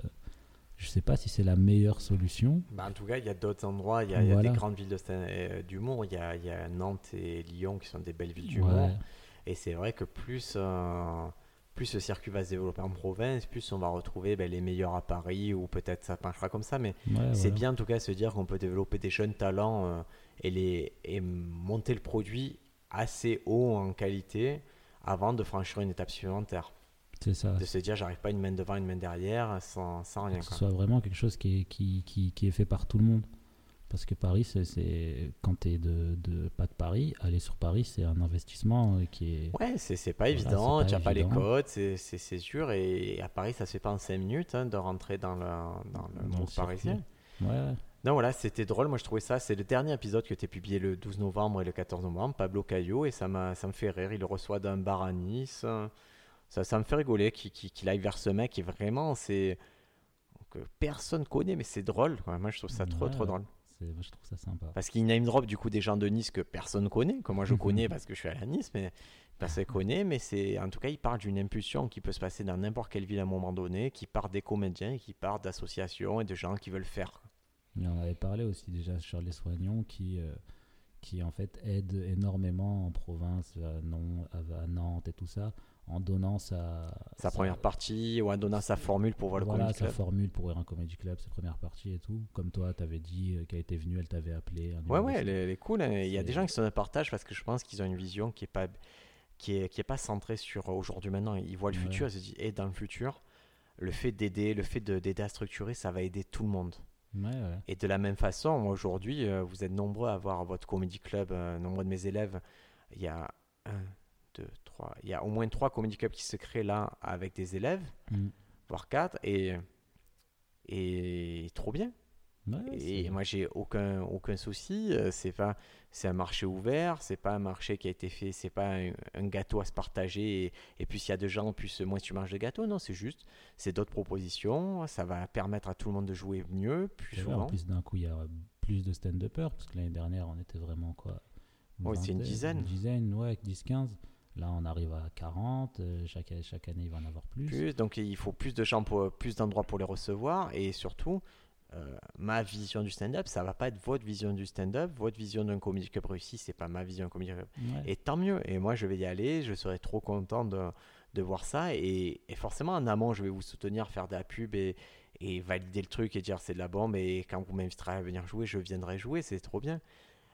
S2: je sais pas si c'est la meilleure solution.
S1: Bah, en tout cas, il y a d'autres endroits, il y a, y des grandes villes sta- euh, d'humour, il y a, il y a Nantes et Lyon qui sont des belles villes d'humour.
S2: Ouais.
S1: Et c'est vrai que plus, euh, plus ce circuit va se développer en province, plus on va retrouver ben, les meilleurs à Paris, ou peut-être ça penchera comme ça, mais
S2: Ouais,
S1: c'est bien en tout cas se dire qu'on peut développer des jeunes talents euh, et, les, et monter le produit assez haut en qualité avant de franchir une étape supplémentaire.
S2: C'est ça.
S1: De se dire j'arrive pas une main devant, une main derrière, sans, sans rien.
S2: que ce soit vraiment quelque chose qui est, qui, qui, qui est fait par tout le monde. Parce que Paris, c'est- quand tu de, de, pas de Paris, aller sur Paris, c'est un investissement euh, qui est.
S1: Ouais, c'est pas
S2: Voilà,
S1: évident, tu n'as pas les codes, c'est sûr. Et à Paris, ça se fait pas en 5 minutes hein, de rentrer dans le, dans le
S2: Dans
S1: monde parisien.
S2: Ouais, ouais.
S1: Non, voilà, c'était drôle. Moi, je trouvais ça. C'est le dernier épisode que tu as publié le 12 novembre et le 14 novembre, Pablo Caillot, et ça, m'a- ça me fait rire. Il le reçoit d'un bar à Nice. Ça, ça me fait rigoler qu'il aille vers ce mec. Et vraiment, c'est. que personne connaît, mais c'est drôle. quoi. Moi, je trouve ça trop,
S2: Ouais,
S1: trop drôle.
S2: Moi, je trouve ça sympa.
S1: Parce qu'il name drop du coup des gens de Nice que personne connaît, que moi je
S2: Mhm.
S1: connais parce que je suis à la Nice, mais personne connaît. Mais c'est en tout cas, il parle d'une impulsion qui peut se passer dans n'importe quelle ville à un moment donné, qui part des comédiens, qui part d'associations et de gens qui veulent faire.
S2: Mais on avait parlé aussi déjà sur les soignants qui, euh, qui en fait aident énormément en province, à, Non- à- à Nantes et tout ça, en donnant sa,
S1: Sa première partie ou en donnant sa formule pour voir le
S2: voilà,
S1: Comedy
S2: sa
S1: Club.
S2: formule pour ouvrir un comedy club, sa première partie et tout. Comme toi, tu avais dit euh, qu'elle était venue, elle t'avait appelé. un
S1: Ouais, ouais, elle est, elle est cool. hein. Il y a des gens qui sont de partage parce que je pense qu'ils ont une vision qui est pas qui est, qui est pas centrée sur aujourd'hui maintenant. Ils voient le
S2: Ouais.
S1: futur, ils se disent, et dans le futur, le fait d'aider, le fait de- d'aider à structurer, ça va aider tout le monde.
S2: Ouais, ouais.
S1: Et de la même façon, aujourd'hui, euh, vous êtes nombreux à avoir votre comedy club, euh, nombreux de mes élèves. Il y a un, trois. Il y a au moins trois comedy clubs qui se créent là avec des élèves,
S2: Mm.
S1: voire quatre, et, et trop bien.
S2: Ouais,
S1: Et moi, j'ai aucun, aucun souci. euh, C'est pas, c'est un marché ouvert. C'est pas un marché qui a été fait. C'est pas un, un gâteau à se partager. Et, et puis s'il y a de gens, plus moins tu manges de gâteau. Non, c'est juste, c'est d'autres propositions. Ça va permettre à tout le monde de jouer mieux, plus souvent.
S2: en plus, d'un coup, il y a plus de stand-uppers, parce que l'année dernière, on était vraiment quoi
S1: Ouais, c'est une dizaine.
S2: Une dizaine, ouais, 10-15. Là, on arrive à 40. euh, chaque, chaque année, il va en avoir plus.
S1: plus. Donc il faut plus de pour, plus d'endroits pour les recevoir. Et surtout, euh, ma vision du stand-up, ça va pas être votre vision du stand-up. Votre vision d'un comedy club réussi, c'est pas ma vision d'un comedy club.
S2: Ouais.
S1: Et tant mieux. Et moi, je vais y aller. Je serai trop content de, de voir ça. Et, et forcément, en amont, je vais vous soutenir, faire de la pub et, et valider le truc et dire c'est de la bombe. Et quand vous m'inviterez à venir jouer, je viendrai jouer. C'est trop bien.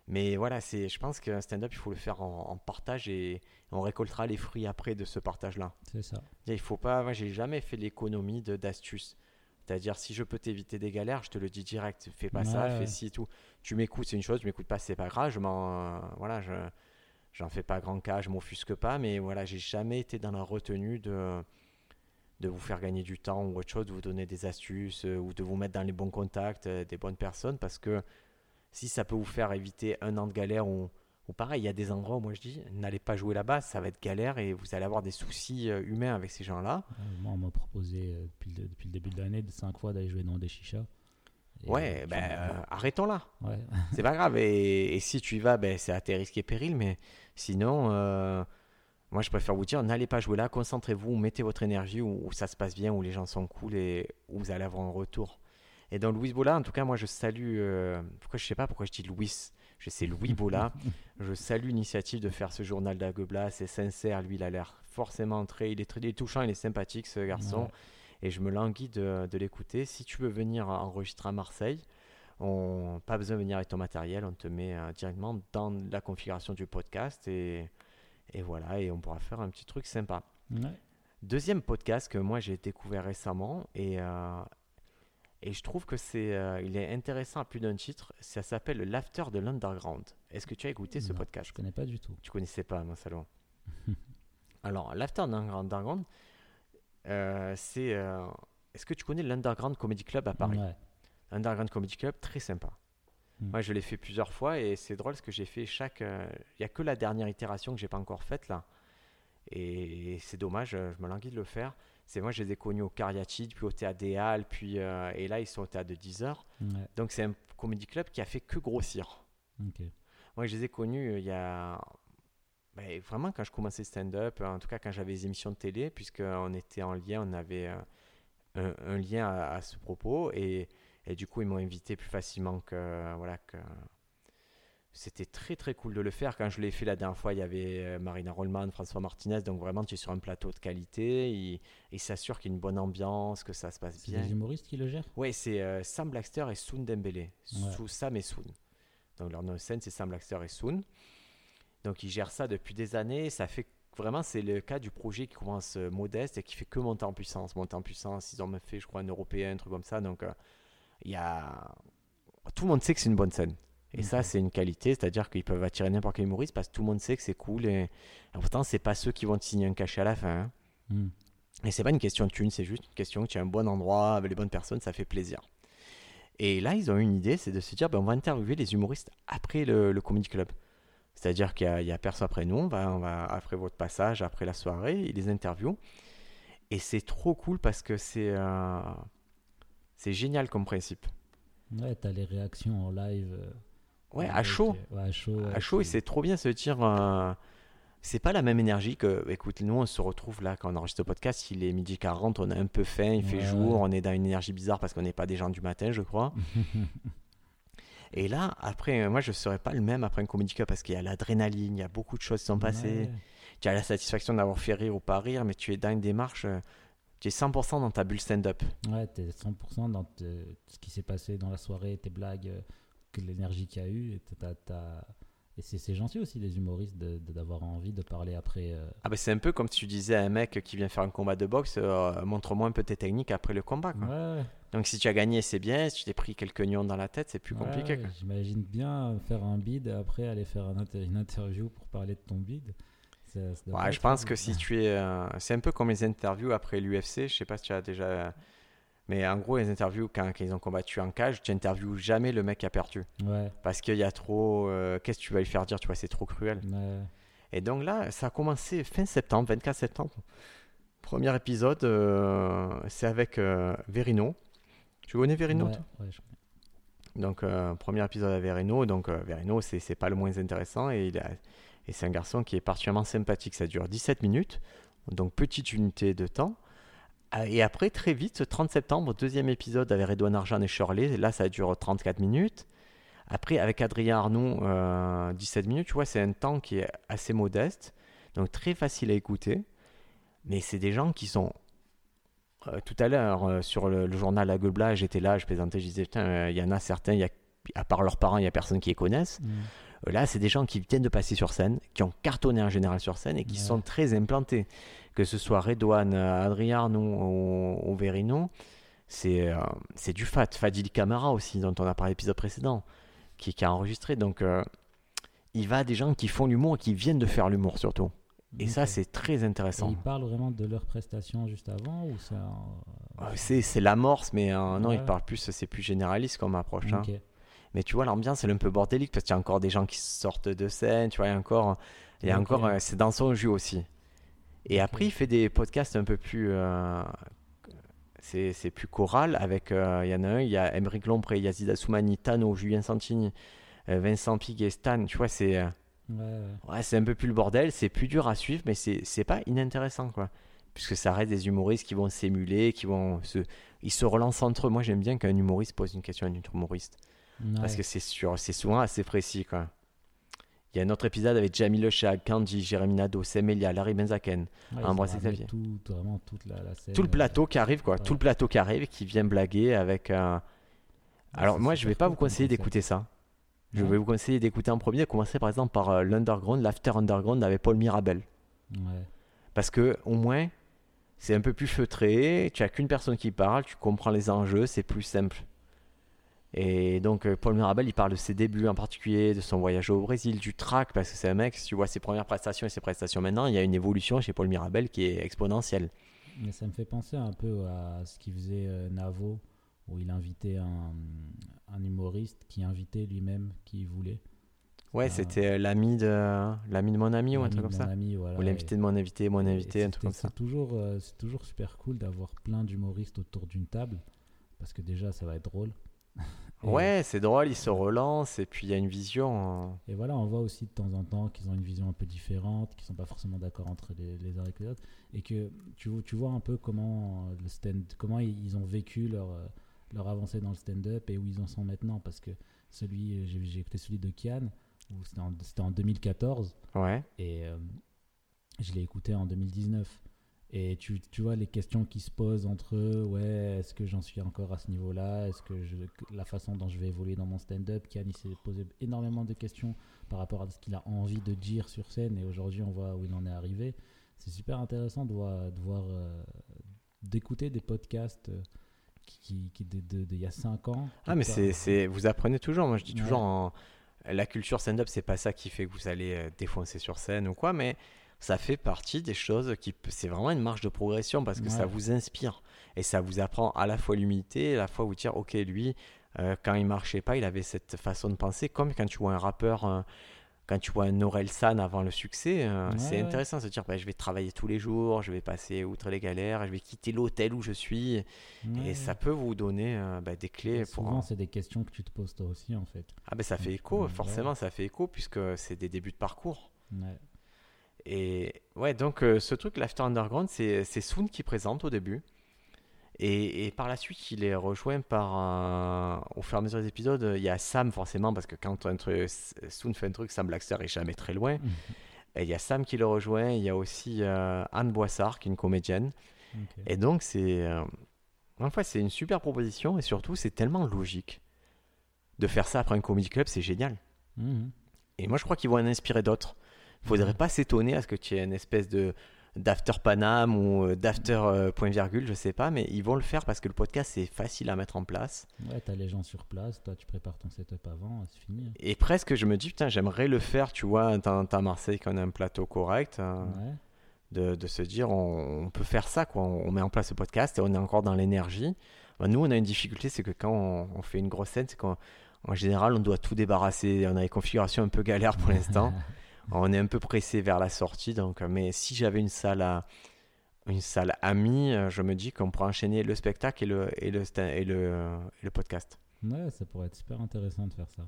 S1: Mais voilà, c'est, je pense qu'un stand-up, il faut le faire en, en partage et on récoltera les fruits après de ce partage-là.
S2: C'est ça.
S1: Il faut pas. Moi, j'ai jamais fait l'économie de d'astuces. C'est-à-dire, si je peux t'éviter des galères, je te le dis direct. Fais pas ça,
S2: Ouais,
S1: fais ci, tout. Tu m'écoutes, c'est une chose. Tu m'écoutes pas, c'est pas grave. Je m'en, voilà, je, j'en fais pas grand cas. Je m'offusque pas. Mais voilà, j'ai jamais été dans la retenue de de vous faire gagner du temps ou autre chose, de vous donner des astuces euh, ou de vous mettre dans les bons contacts, euh, des bonnes personnes, parce que si ça peut vous faire éviter un an de galère ou, ou pareil, il y a des endroits où moi je dis, n'allez pas jouer là-bas, ça va être galère et vous allez avoir des soucis euh, humains avec ces gens-là.
S2: Euh, moi, on m'a proposé euh, depuis, le, depuis le début de l'année de 5 fois d'aller jouer dans des chichas.
S1: Ouais, ben euh, arrêtons là.
S2: ouais.
S1: C'est pas grave. Et, et si tu y vas, ben, c'est à tes risques et périls. Mais sinon, moi, je préfère vous dire, n'allez pas jouer là. Concentrez-vous, mettez votre énergie où, où ça se passe bien, où les gens sont cool et où vous allez avoir un retour. Et dans Louis Bola, en tout cas, moi, je salue. euh, pourquoi je sais pas pourquoi je dis Louis. Je sais Louis <laughs> Bola. je salue l'initiative de faire ce journal d'Agueblas. C'est sincère. Lui, il a l'air forcément très. Il est très il est touchant, il est sympathique, ce garçon.
S2: Ouais.
S1: et je me languis de, de l'écouter. Si tu veux venir enregistrer à Marseille, on, pas besoin de venir avec ton matériel, on te met euh, directement dans la configuration du podcast et, et voilà, et on pourra faire un petit truc sympa.
S2: Ouais.
S1: Deuxième podcast que moi j'ai découvert récemment et, euh, et je trouve que c'est euh, il est intéressant à plus d'un titre. Ça s'appelle L'After de l'Underground. Est-ce que tu as écouté ce podcast?
S2: Je connais pas du tout.
S1: Tu connaissais pas, mon salon. <laughs> Alors, l'After d'Underground, euh, c'est. euh, Est-ce que tu connais l'Underground Comedy Club à Paris?
S2: Ouais.
S1: Underground Comedy Club, très sympa.
S2: Mm.
S1: Moi, je l'ai fait plusieurs fois et c'est drôle parce que j'ai fait chaque. Il n'y a que la dernière itération que j'ai pas encore faite là. Et c'est dommage, je me languis de le faire. C'est moi, je les ai connus au Cariatide, puis au Théâtre des Halles, puis, euh, et là, ils sont au Théâtre de 10 heures.
S2: Ouais.
S1: Donc, c'est un comedy club qui a fait que grossir. Moi, je les ai connus euh, il y a. ben, vraiment, quand je commençais le stand-up, en tout cas quand j'avais les émissions de télé, puisqu'on était en lien, on avait euh, un, un lien à, à ce propos. Et, et du coup, ils m'ont invité plus facilement que. Voilà, que. C'était très très cool de le faire. Quand je l'ai fait la dernière fois, il y avait euh, Marina Rollman, François Martinez. Donc vraiment, tu es sur un plateau de qualité. Ils ils s'assurent qu'il y a une bonne ambiance, que ça se passe
S2: C'est
S1: bien.
S2: des humoristes qui le gèrent?
S1: Ouais, c'est euh, Sam Blackster et Soon Dembélé.
S2: Ouais.
S1: Sous Sam et Soon. Donc leur nom de scène, c'est Sam Blackster et Soon. Donc ils gèrent ça depuis des années. Ça fait vraiment, c'est le cas du projet qui commence euh, modeste et qui fait que monter en puissance. Monter en puissance, ils ont même fait, je crois, un européen, un truc comme ça. Donc euh, il y a. Tout le monde sait que c'est une bonne scène. Et
S2: Ok.
S1: ça, c'est une qualité, c'est-à-dire qu'ils peuvent attirer n'importe quel humoriste parce que tout le monde sait que c'est cool. Et, et pourtant, c'est pas ceux qui vont te signer un cachet à la fin. hein.
S2: Hmm.
S1: Et c'est pas une question de thune, c'est juste une question que tu as un bon endroit avec les bonnes personnes, ça fait plaisir. Et là, ils ont une idée, c'est de se dire, ben, on va interviewer les humoristes après le, le comedy club. C'est-à-dire qu'il y a, personne après nous, on va, on va après votre passage, après la soirée, ils les interviewent. Et c'est trop cool parce que c'est euh, c'est génial comme principe.
S2: Ouais, t'as les réactions en live. Euh,
S1: Ouais, à chaud.
S2: Ouais, à chaud. ouais,
S1: à chaud, et
S2: c'est-
S1: trop bien se dire. euh, c'est pas la même énergie que. Écoute, nous, on se retrouve là quand on enregistre le podcast. Il est midi 40, on a un peu faim, il fait jour, on est dans une énergie bizarre parce qu'on n'est pas des gens du matin, je crois. <laughs> et là, après, euh, moi, je serais pas le même après un comedy club parce qu'il y a l'adrénaline, il y a beaucoup de choses qui sont passées. Tu as la satisfaction d'avoir fait rire ou pas rire, mais tu es dans une démarche. euh, tu es 100% dans ta bulle stand-up.
S2: Ouais, t'es 100% dans te- ce qui s'est passé dans la soirée, tes blagues, euh, que l'énergie qu'il y a eu. Et, c'est gentil aussi, les humoristes, de- de- d'avoir envie de parler après. euh,
S1: Ah bah c'est un peu comme si tu disais à un mec qui vient faire un combat de boxe, euh, montre-moi un peu tes techniques après le combat. quoi.
S2: Ouais.
S1: Donc si tu as gagné, c'est bien. Si tu t'es pris quelques nions dans la tête, c'est plus
S2: Ouais,
S1: compliqué.
S2: J'imagine bien faire un bid et après aller faire un inter- une interview pour parler de ton bid.
S1: Ouais, je pense que si tu es. euh, c'est un peu comme les interviews après l'UFC. Je sais pas si tu as déjà. Mais en gros, les interviews, quand, quand ils ont combattu en cage, tu interviews jamais le mec qui a perdu.
S2: Ouais,
S1: Parce qu'il y a trop. euh, Qu'est-ce que tu vas lui faire dire Tu vois, c'est trop cruel.
S2: ouais.
S1: Et donc là, ça a commencé fin septembre, 24 septembre. Premier épisode, euh, c'est avec euh, Verino. Tu connais Verino
S2: Ouais,
S1: toi?
S2: je-
S1: Donc, euh, premier épisode à Verino. Donc, Verino, c'est c'est pas le moins intéressant. Et, il a- et c'est un garçon qui est particulièrement sympathique. Ça dure 17 minutes. Donc, petite unité de temps. Ah, Et après, très vite, 30 septembre, deuxième épisode avec Redouane Arjan et Shirley. Là, ça dure 34 minutes. Après, avec Adrien Arnaud, euh, 17 minutes. Tu vois, c'est un temps qui est assez modeste. Donc, très facile à écouter. Mais c'est des gens qui sont. euh, tout à l'heure, euh, sur le, journal La Gueule Blanche, j'étais là, je plaisantais, je disais, putain, euh, il y en a certains, y a, à part leurs parents, il n'y a personne qui les connaissent.
S2: Mm.
S1: Là, c'est des gens qui viennent de passer sur scène, qui ont cartonné en général sur scène et qui
S2: Ouais.
S1: sont très implantés. Que ce soit Redouane, euh, Adrien ou, ou Verino, c'est euh, c'est du fat. Fadil Camara aussi, dont on a parlé l'épisode précédent, qui, qui a enregistré. Donc, euh, il va à des gens qui font l'humour et qui viennent de faire l'humour surtout. Et ça, c'est très
S2: Et
S1: intéressant.
S2: ils parlent vraiment de leurs prestations juste avant ou ça
S1: C'est l'amorce, mais euh, non,
S2: Ouais.
S1: il parle plus, c'est plus généraliste comme approche. hein. Mais tu vois, l'ambiance, elle est un peu bordélique parce qu'il y a encore des gens qui sortent de scène, tu vois, il y a encore, il y a encore euh, c'est dans son jus aussi. Et après, il fait des podcasts un peu plus. euh, c'est plus choral avec. euh, il y en a un, il y a Emeric Lompré, Yazid Assoumani, Tano, Julien Santini, euh, Vincent Piguet, Stan, tu vois, c'est. euh,
S2: Ouais, ouais.
S1: Ouais, c'est un peu plus le bordel, c'est plus dur à suivre, mais c'est c'est pas inintéressant, quoi. Puisque ça reste des humoristes qui vont s'émuler, qui vont se. Ils se relancent entre eux. Moi, j'aime bien qu'un humoriste pose une question à un autre humoriste. Parce que c'est sûr, c'est souvent assez précis, quoi. Il y a un autre épisode avec Jamie Lechag, Kanji, Jérémy Nadeau, Semelia, Larry Benzaken.
S2: Ouais,
S1: Ambroise Xavier.
S2: Tout, vraiment toute la, la scène.
S1: Tout le plateau qui arrive, quoi.
S2: ouais.
S1: Tout le plateau qui arrive, qui vient blaguer avec un. Alors,
S2: c'est
S1: moi, je
S2: super
S1: vais pas vous conseiller d'écouter ça. Je vais vous conseiller d'écouter en premier, commencer par exemple par euh, l'Underground, l'After Underground avec Paul Mirabel. Parce que au moins, c'est un peu plus feutré, tu as qu'une personne qui parle, tu comprends les enjeux, c'est plus simple. Et donc, euh, Paul Mirabel, il parle de ses débuts en particulier, de son voyage au Brésil, du track, parce que c'est un mec, si tu vois ses premières prestations et ses prestations maintenant, il y a une évolution chez Paul Mirabel qui est exponentielle.
S2: Mais ça me fait penser un peu à ce qu'il faisait euh, Navo, où il invitait un, un humoriste qui invitait lui-même qui voulait.
S1: Ouais, c'était euh, l'ami de, l'ami de mon ami ou un truc comme ça.
S2: ami, voilà,
S1: Ou l'invité de mon invité, mon invité, un truc comme ça.
S2: C'est toujours, c'est toujours super cool d'avoir plein d'humoristes autour d'une table, parce que déjà ça va être drôle.
S1: Ouais, c'est drôle, il se relance et puis il y a une vision. euh,
S2: Et voilà, on voit aussi de temps en temps qu'ils ont une vision un peu différente, qu'ils sont pas forcément d'accord entre les, les uns et les autres, et que tu, vois- tu vois un peu comment euh, le stand, comment ils ils ont vécu leur euh, leur avancée dans le stand-up et où ils en sont maintenant, parce que celui, euh, j'ai écouté celui de Kian, c'était en, en 2014
S1: Ouais.
S2: et euh, je l'ai écouté en 2019. Et tu, tu vois les questions qui se posent entre eux, ouais, est-ce que j'en suis encore à ce niveau-là? Est-ce que je, la façon dont je vais évoluer dans mon stand-up? Kian, s'est posé énormément de questions par rapport à ce qu'il a envie de dire sur scène et aujourd'hui on voit où il en est arrivé. C'est super intéressant de voir, de euh, d'écouter des podcasts euh, qui, qui, qui de, de- d'il y a 5 ans.
S1: Ah, mais c'est, c'est, vous apprenez toujours. Moi, je dis
S2: Ouais.
S1: toujours, en- la culture stand-up, c'est pas ça qui fait que vous allez euh, défoncer sur scène ou quoi, mais ça fait partie des choses qui, c'est vraiment une marge de progression parce que ça vous inspire et ça vous apprend à la fois l'humilité à la fois vous dire, ok, lui, euh, quand il marchait pas, il avait cette façon de penser, comme quand tu vois un rappeur. euh, quand tu vois un Aurel San avant le succès, euh,
S2: Ouais,
S1: c'est
S2: ouais.
S1: intéressant de se dire bah, je vais travailler tous les jours, je vais passer outre les galères, je vais quitter l'hôtel où je suis.
S2: Ouais,
S1: Et ça peut vous donner euh, bah, des clés
S2: Et
S1: pour.
S2: Souvent, c'est des questions que tu te poses toi aussi, en fait.
S1: Ah ben ça fait écho, forcément ça fait écho puisque c'est des débuts de parcours. Et ouais, donc euh, ce truc, l'After Underground, c'est Soon qui présente au début. Et, et par la suite, il est rejoint par, un- au fur et à mesure des épisodes, il y a Sam forcément, parce que quand un truc, Soon fait un truc, Sam Blackster est jamais très loin. Et il y a Sam qui le rejoint, il y a aussi euh, Anne Boissard qui est une comédienne. Et donc c'est... euh, en fait, c'est une super proposition et surtout c'est tellement logique. De faire ça après un comedy club, c'est génial.
S2: Mhm.
S1: Et moi, je crois qu'ils vont en inspirer d'autres. Il faudrait pas s'étonner à ce que tu aies une espèce de d'after Panam ou euh, d'after euh, point virgule, je sais pas, mais ils vont le faire parce que le podcast c'est facile à mettre en place.
S2: Ouais, t'as les gens sur place, toi tu prépares ton setup avant, c'est fini.
S1: Et presque, je me dis, putain, j'aimerais le faire, tu vois, dans à Marseille quand on a un plateau correct,
S2: Ouais.
S1: de, de se dire, on, on peut faire ça, quoi. On, on met en place le podcast et on est encore dans l'énergie. Ben, nous, on a une difficulté, c'est que quand on, on fait une grosse scène, c'est qu'en en général, on doit tout débarrasser. On a des configurations un peu galères pour l'instant. <laughs> on est un peu pressé vers la sortie. Donc, mais si j'avais une salle à une salle amie, je me dis qu'on pourrait enchaîner le spectacle et le et le et le, et le podcast.
S2: ouais, ça pourrait être super intéressant de faire ça.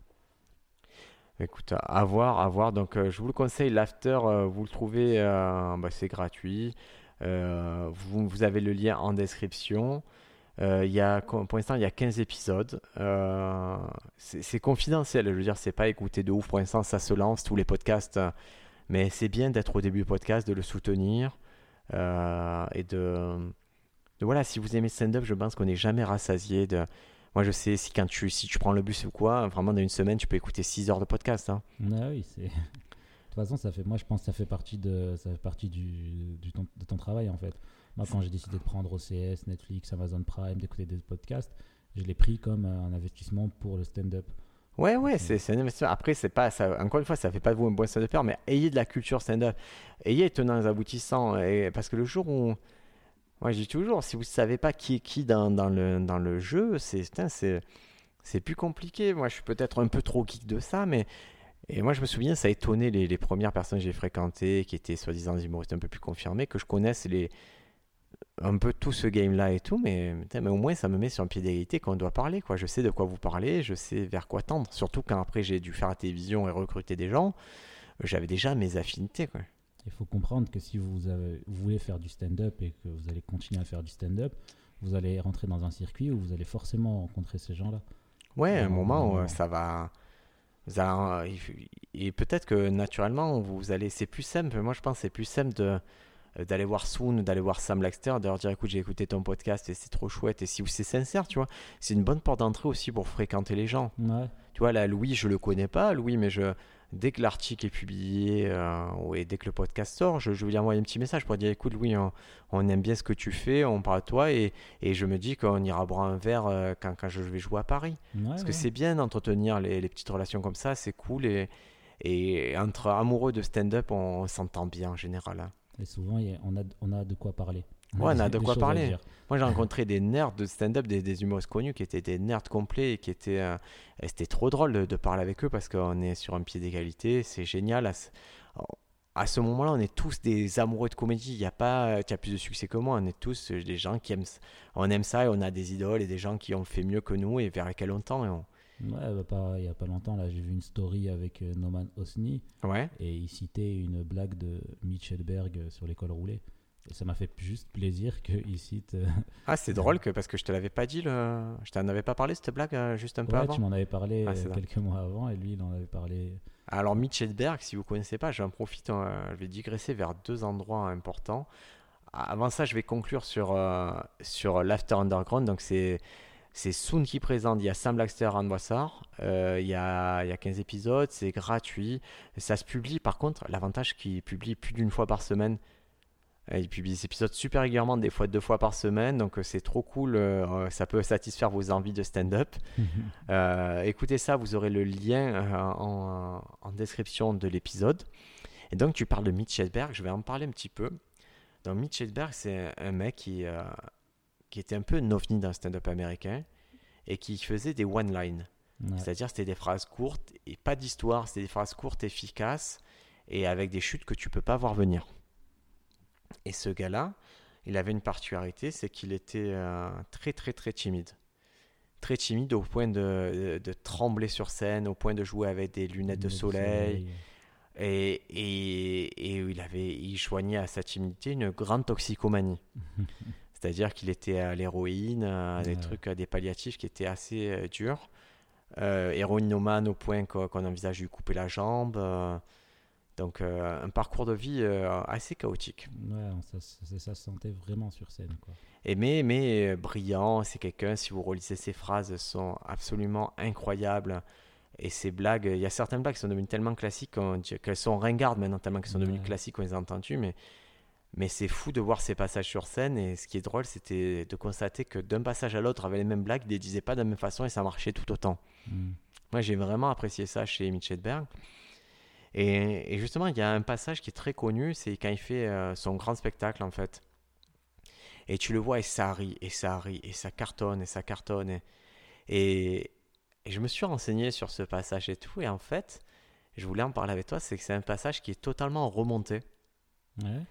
S1: Écoute, à voir, à voir. Donc, euh, je vous le conseille. L'after, euh, vous le trouvez, euh, bah, c'est gratuit. Vous, vous avez le lien en description. Euh, y a, pour l'instant, il y a 15 épisodes. Euh, c'est confidentiel. Je veux dire, c'est pas écouté de ouf. Pour l'instant, ça se lance, tous les podcasts. Mais c'est bien d'être au début du podcast, de le soutenir. euh, et de, Voilà, si vous aimez stand-up, je pense qu'on n'est jamais rassasié de. Moi, je sais, si, quand tu, si tu prends le bus ou quoi, vraiment, dans une semaine, tu peux écouter 6 heures de podcast. hein.
S2: Ouais, oui. De toute façon, ça fait, moi je pense que ça fait partie, de, ça fait partie du, du de ton travail en fait. Moi, quand j'ai décidé de prendre OCS, Netflix, Amazon Prime, d'écouter des podcasts, je l'ai pris comme euh, un investissement pour le stand-up.
S1: Ouais, ouais, c'est c'est un investissement. Après, c'est pas, ça, encore une fois, ça fait pas de vous un bon stand-upper, mais ayez de la culture stand-up. Ayez tenants et les aboutissants. Et, parce que le jour où. Moi, je dis toujours, si vous savez pas qui est qui dans, dans, le, dans le jeu, c'est plus compliqué. Moi, je suis peut-être un peu trop geek de ça, mais. Et moi, je me souviens, ça a étonné les, les premières personnes que j'ai fréquentées, qui étaient soi-disant des humoristes un peu plus confirmés, que je connaisse les, un peu tout ce game-là et tout, mais, putain, mais au moins, ça me met sur un pied d'égalité quand on doit parler. Quoi. Je sais de quoi vous parlez, je sais vers quoi tendre. Surtout quand après, j'ai dû faire la télévision et recruter des gens, j'avais déjà mes affinités. Quoi.
S2: Il faut comprendre que si vous, avez, vous voulez faire du stand-up et que vous allez continuer à faire du stand-up, vous allez rentrer dans un circuit où vous allez forcément rencontrer ces gens-là.
S1: Ouais, à un moment, euh, ça va. Allez- et peut-être que naturellement, vous allez, c'est plus simple. Moi, je pense que c'est plus simple de d'aller voir Soon, d'aller voir Sam Laxter, de leur dire écoute, j'ai écouté ton podcast et c'est trop chouette. Et si c'est sincère, tu vois, c'est une bonne porte d'entrée aussi pour fréquenter les gens.
S2: Ouais.
S1: Tu vois, là, Louis, je le connais pas, Louis, mais je, dès que l'article est publié euh, et dès que le podcast sort, je, je lui envoie un petit message pour dire écoute, Louis, on, on aime bien ce que tu fais, on parle de toi et, et je me dis qu'on ira boire un verre euh, quand, quand je vais jouer à Paris.
S2: Ouais,
S1: Parce que c'est bien d'entretenir les, les petites relations comme ça, c'est cool et, et entre amoureux de stand-up, on, s'entend bien en général. hein.
S2: Et souvent, y a- on, a, on a de quoi parler.
S1: Ouais, on a de quoi parler. Moi, j'ai rencontré des nerds de stand-up, des, des humoristes connus qui étaient des nerds complets et qui étaient. euh, c'était trop drôle de, de parler avec eux parce qu'on est sur un pied d'égalité, c'est génial. À ce, à ce moment-là, on est tous des amoureux de comédie. Il n'y a pas qui a plus de succès que moi. On est tous des gens qui aiment. On aime ça et on a des idoles et des gens qui ont fait mieux que nous et vers lesquels on tend. et on-
S2: Ouais, bah, pas- il n'y a pas longtemps, là, j'ai vu une story avec euh, Noman Osni
S1: Ouais.
S2: et il citait une blague de Mitch Hedberg euh, sur l'école roulée. Et ça m'a fait juste plaisir <laughs> qu'il cite. euh,
S1: Ah, c'est drôle que parce que je te l'avais pas dit, le... je t'en avais pas parlé cette blague euh, juste un peu avant.
S2: tu m'en avais parlé
S1: Ah,
S2: quelques mois avant et lui, il en avait parlé.
S1: Alors Mitch Hedberg, si vous connaissez pas, j'en profite, je vais digresser vers deux endroits importants. Avant ça, je vais conclure sur, sur l'After Underground. Donc c'est c'est Soon qui présente, il y a Sam Laxter à Boissard, euh, il, y a, il y a 15 épisodes, c'est gratuit. Ça se publie par contre, l'avantage qu'il publie plus d'une fois par semaine. Il publie des épisodes super régulièrement, des fois deux fois par semaine, donc euh, c'est trop cool, euh, ça peut satisfaire vos envies de stand-up. <laughs> Euh, écoutez ça, vous aurez le lien en, en description de l'épisode. Et donc, tu parles de Mitch Hedberg, je vais en parler un petit peu. Donc, Mitch Hedberg, c'est un mec qui, euh, qui était un peu un ovni dans le stand-up américain et qui faisait des one-line.
S2: Ouais.
S1: C'est-à-dire, c'était des phrases courtes et pas d'histoire, c'était des phrases courtes, efficaces et avec des chutes que tu peux pas voir venir. Et ce gars-là, il avait une particularité, c'est qu'il était euh, très, très, très timide très timide au point de, de- de trembler sur scène, au point de jouer avec des lunettes de soleil. Et, et, et il, avait, il joignait à sa timidité une grande toxicomanie. <laughs> C'est-à-dire qu'il était à l'héroïne, à des
S2: Ouais.
S1: trucs, à des palliatifs qui étaient assez euh, durs. Euh, héroïnomane au point qu'on envisage de lui couper la jambe. euh, donc euh, un parcours de vie euh, assez chaotique.
S2: Ouais, ça, ça, ça se sentait vraiment sur scène. Quoi.
S1: Et mais, mais brillant, c'est quelqu'un, si vous relisez ses phrases, sont absolument incroyables. Et ces blagues, il y a certaines blagues qui sont devenues tellement classiques qu'elles sont ringardes maintenant, tellement qu'elles sont devenues
S2: Ouais.
S1: classiques qu'on les a entendues. Mais, mais c'est fou de voir ces passages sur scène. Et ce qui est drôle, c'était de constater que d'un passage à l'autre, avec les mêmes blagues, ils les disaient pas de la même façon et ça marchait tout autant.
S2: Mm.
S1: Moi, j'ai vraiment apprécié ça chez Mitch Hedberg. Et, et justement, il y a un passage qui est très connu, c'est quand il fait euh, son grand spectacle, en fait. Et tu le vois, et ça rit, et ça rit, et ça cartonne, et ça cartonne. Et, et, et je me suis renseigné sur ce passage et tout, et en fait, je voulais en parler avec toi, c'est que c'est un passage qui est totalement remonté.
S2: Ouais.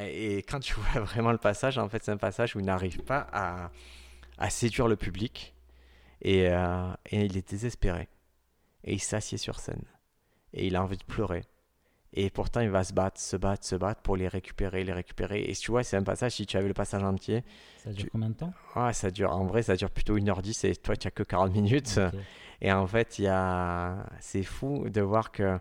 S1: Et quand tu <laughs> vois vraiment le passage, en fait, c'est un passage où il n'arrive pas à, à séduire le public. Et, euh, et il est désespéré. Et il s'assied sur scène. Et il a envie de pleurer. Et pourtant, il va se battre, se battre, se battre pour les récupérer, les récupérer. Et tu vois, c'est un passage, si tu avais le passage entier,
S2: Ça dure
S1: Tu-
S2: combien de temps?
S1: Ah, ça dure, en vrai, ça dure plutôt 1h10 et toi, tu n'as que 40 minutes. Et en fait, il y a... c'est fou de voir que,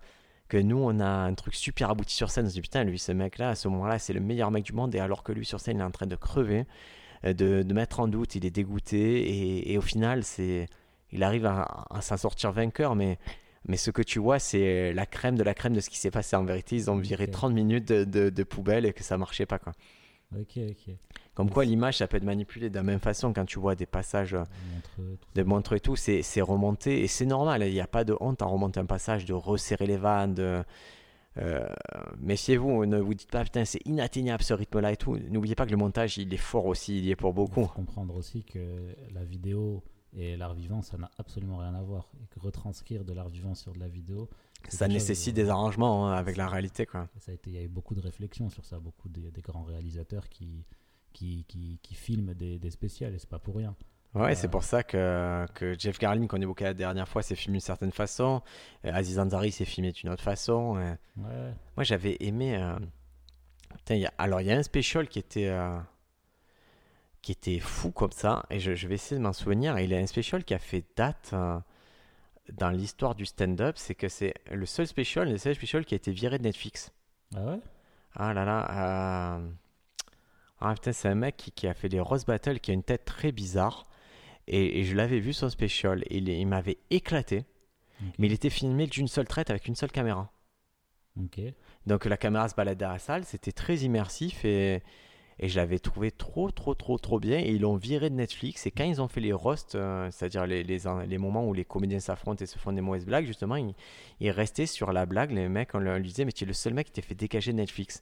S1: que nous, on a un truc super abouti sur scène. On se dit, putain, lui, ce mec-là, à ce moment-là, c'est le meilleur mec du monde. Et alors que lui, sur scène, il est en train de crever, euh, de, de mettre en doute, il est dégoûté. Et, et au final, c'est, il arrive à, à s'en sortir vainqueur. Mais, mais ce que tu vois, c'est la crème de la crème de ce qui s'est passé en vérité. Ils ont viré
S2: Ok.
S1: 30 minutes de, de, de poubelle et que ça marchait pas. Quoi.
S2: Ok, ok.
S1: Comme quoi, l'image, ça peut être manipulé de la même façon quand tu vois des passages
S2: euh, tout
S1: de
S2: ça.
S1: montre et tout, c'est c'est remonté et c'est normal. Il n'y a pas de honte à remonter un passage, de resserrer les vannes. De, euh, Méfiez-vous, ne vous dites pas putain, c'est inatteignable ce rythme-là et tout. N'oubliez pas que le montage, il est fort aussi, il y est pour
S2: Il
S1: beaucoup.
S2: faut comprendre aussi que la vidéo et l'art vivant, ça n'a absolument rien à voir. Et que retranscrire de l'art vivant sur de la vidéo,
S1: Ça
S2: chose
S1: nécessite
S2: de-
S1: des arrangements hein, avec la réalité. Quoi.
S2: Ça a été, il y a eu beaucoup de réflexions sur ça, beaucoup des, des grands réalisateurs qui, qui, qui, qui filment des, des spéciales, et c'est pas pour rien.
S1: Ouais,
S2: Euh,
S1: c'est pour ça que, que Jeff Garlin, qu'on évoquait la dernière fois, s'est filmé d'une certaine façon. Euh, Aziz Ansari s'est filmé d'une autre façon. euh.
S2: Ouais,
S1: Moi, j'avais aimé. euh, putain, il y a- Alors, il y a un special qui était. euh, qui était fou comme ça, et je, je vais essayer de m'en souvenir. Et il y a un special qui a fait date. Dans l'histoire du stand-up, c'est que c'est le seul special, le seul special qui a été viré de Netflix.
S2: Ah ouais?
S1: Ah là là. euh, Ah putain, c'est un mec qui, qui a fait des Rose Battle, qui a une tête très bizarre. Et, et je l'avais vu son special. Il, il m'avait éclaté. Mais il était filmé d'une seule traite avec une seule caméra.
S2: Ok.
S1: Donc la caméra se baladait à la salle, c'était très immersif et, et je l'avais trouvé trop, trop, trop, trop bien. Et ils l'ont viré de Netflix. Et quand ils ont fait les roasts, euh, c'est-à-dire les, les, les moments où les comédiens s'affrontent et se font des mauvaises blagues, justement, ils, ils restaient sur la blague. Les mecs, on leur disait, mais tu es le seul mec qui t'est fait dégager de Netflix.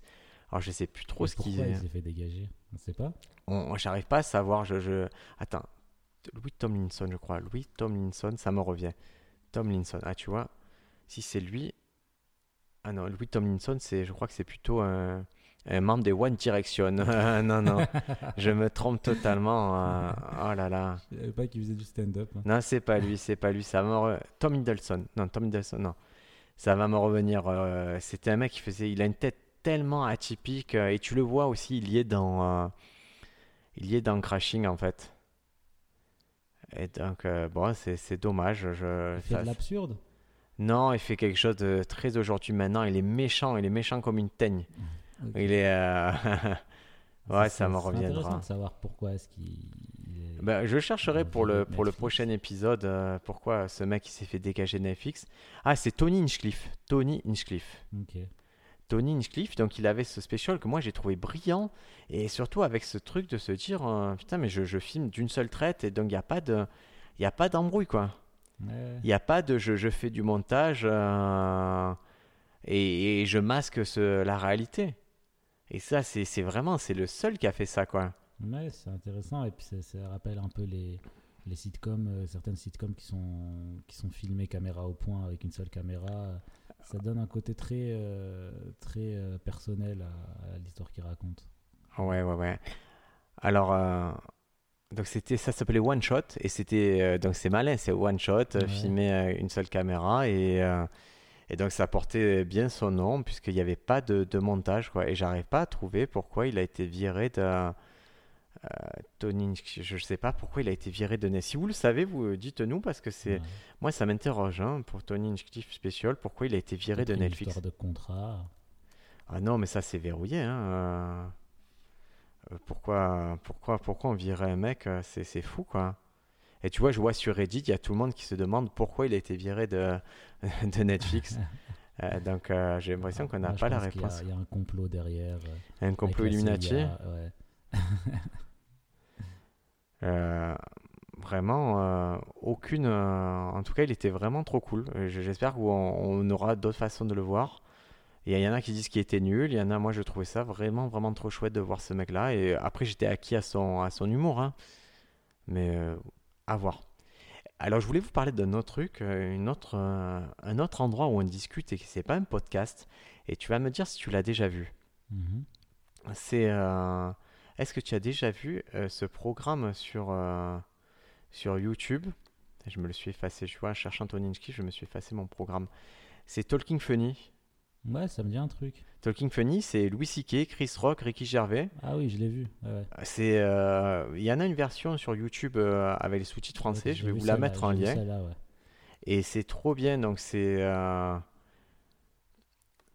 S1: Alors je sais plus trop
S2: Et
S1: ce
S2: pourquoi
S1: qu'ils.
S2: il s'est fait dégager? On sait pas
S1: On- on- J'arrive pas à savoir. Je, je... Attends. Louis Tomlinson, je crois. Louis Tomlinson, ça me revient. Tomlinson. Ah, tu vois. Si c'est lui. Ah non, Louis Tomlinson, c'est, je crois que c'est plutôt un membre des One Direction. <laughs> non, non. je me trompe totalement. euh, Oh là là.
S2: Je savais pas qu'il faisait du stand-up. hein.
S1: Non, c'est pas lui, c'est pas lui. Ça me Tom Hiddleston. Non, Tom Hiddleston, non. Ça va me revenir. euh, C'était un mec qui faisait. Il a une tête tellement atypique. euh, et tu le vois aussi, il y est dans. euh, Il y est dans Crashing, en fait. Et donc, euh, bon, c'est c'est dommage. Je,
S2: Il fait
S1: ça-
S2: de l'absurde?
S1: Non, il fait quelque chose de très aujourd'hui maintenant. Il est méchant, il est méchant comme une teigne. Il est. euh, <laughs> ouais,
S2: C'est-
S1: ça me
S2: c'est intéressant
S1: reviendra.
S2: de savoir pourquoi est-ce qu'il. est-
S1: Ben, je chercherai pour le,
S2: Netflix.
S1: pour le prochain épisode euh, pourquoi ce mec il s'est fait dégager de Netflix. Ah, c'est Tony Hinchcliffe. Tony Hinchcliffe.
S2: Ok.
S1: Tony Hinchcliffe, donc il avait ce special que moi j'ai trouvé brillant et surtout avec ce truc de se dire euh, putain, mais je, je filme d'une seule traite et donc il n'y a pas de. Il y a pas d'embrouille quoi.
S2: Ouais.
S1: Il n'y a pas de je, je fais du montage euh, et, et je masque ce, la réalité. Et ça, c'est vraiment, c'est le seul qui a fait ça quoi.
S2: Ouais, c'est intéressant et puis ça, ça rappelle un peu les, les sitcoms, euh, certaines sitcoms qui sont, qui sont filmées caméra au point avec une seule caméra. Ça donne un côté très, euh, très euh, personnel à, à l'histoire qu'il raconte.
S1: Ouais, ouais, ouais. Alors, donc c'était, ça s'appelait One Shot et c'était, donc c'est malin, c'est One Shot,
S2: Ouais.
S1: filmé une seule caméra et, et donc ça portait bien son nom puisqu'il n'y avait pas de, de montage quoi. Et j'arrive pas à trouver pourquoi il a été viré de euh, Tony, je sais pas pourquoi il a été viré de Netflix. Si vous le savez, vous dites-nous parce que c'est,
S2: Ouais.
S1: moi ça m'interroge hein, pour Tony Hinchcliffe Special, pourquoi il a été viré de
S2: une
S1: Netflix.
S2: histoire de contrat.
S1: Ah non, mais ça c'est verrouillé. Hein. euh. Euh, Pourquoi, pourquoi, pourquoi on virait un mec euh, C'est c'est fou quoi. Et tu vois, je vois sur Reddit, il y a tout le monde qui se demande pourquoi il a été viré de, <laughs> de Netflix. <laughs> Euh, donc euh, j'ai l'impression qu'on n'a pas la réponse.
S2: Il y, a un complot derrière. euh,
S1: Un complot Illuminati.
S2: Ouais. <laughs>
S1: Vraiment, aucune. en tout cas, il était vraiment trop cool. J'espère qu'on on aura d'autres façons de le voir. Il y en a qui disent qu'il était nul. Il y en a, moi, je trouvais ça vraiment, vraiment trop chouette de voir ce mec-là. Et après, j'étais acquis à son, à son humour. hein. Mais euh, à voir. Alors, je voulais vous parler d'un autre truc, euh, une autre, euh, un autre endroit où on discute et que c'est pas un podcast. Et tu vas me dire si tu l'as déjà vu.
S2: Mhm.
S1: C'est. euh, Est-ce que tu as déjà vu euh, ce programme sur, sur YouTube? Je me le suis effacé, tu vois, cherchant Hinchcliffe, je me suis effacé mon programme. C'est Talking Funny.
S2: Ouais, ça me dit un truc.
S1: Talking Funny, c'est Louis C.K., Chris Rock, Ricky Gervais.
S2: Ah oui, je l'ai vu. ouais, ouais.
S1: C'est, euh, il y en a une version sur YouTube euh, avec les sous-titres français.
S2: Ouais,
S1: je vais vous la mettre en lien.
S2: ouais.
S1: Et c'est trop bien. Donc c'est euh,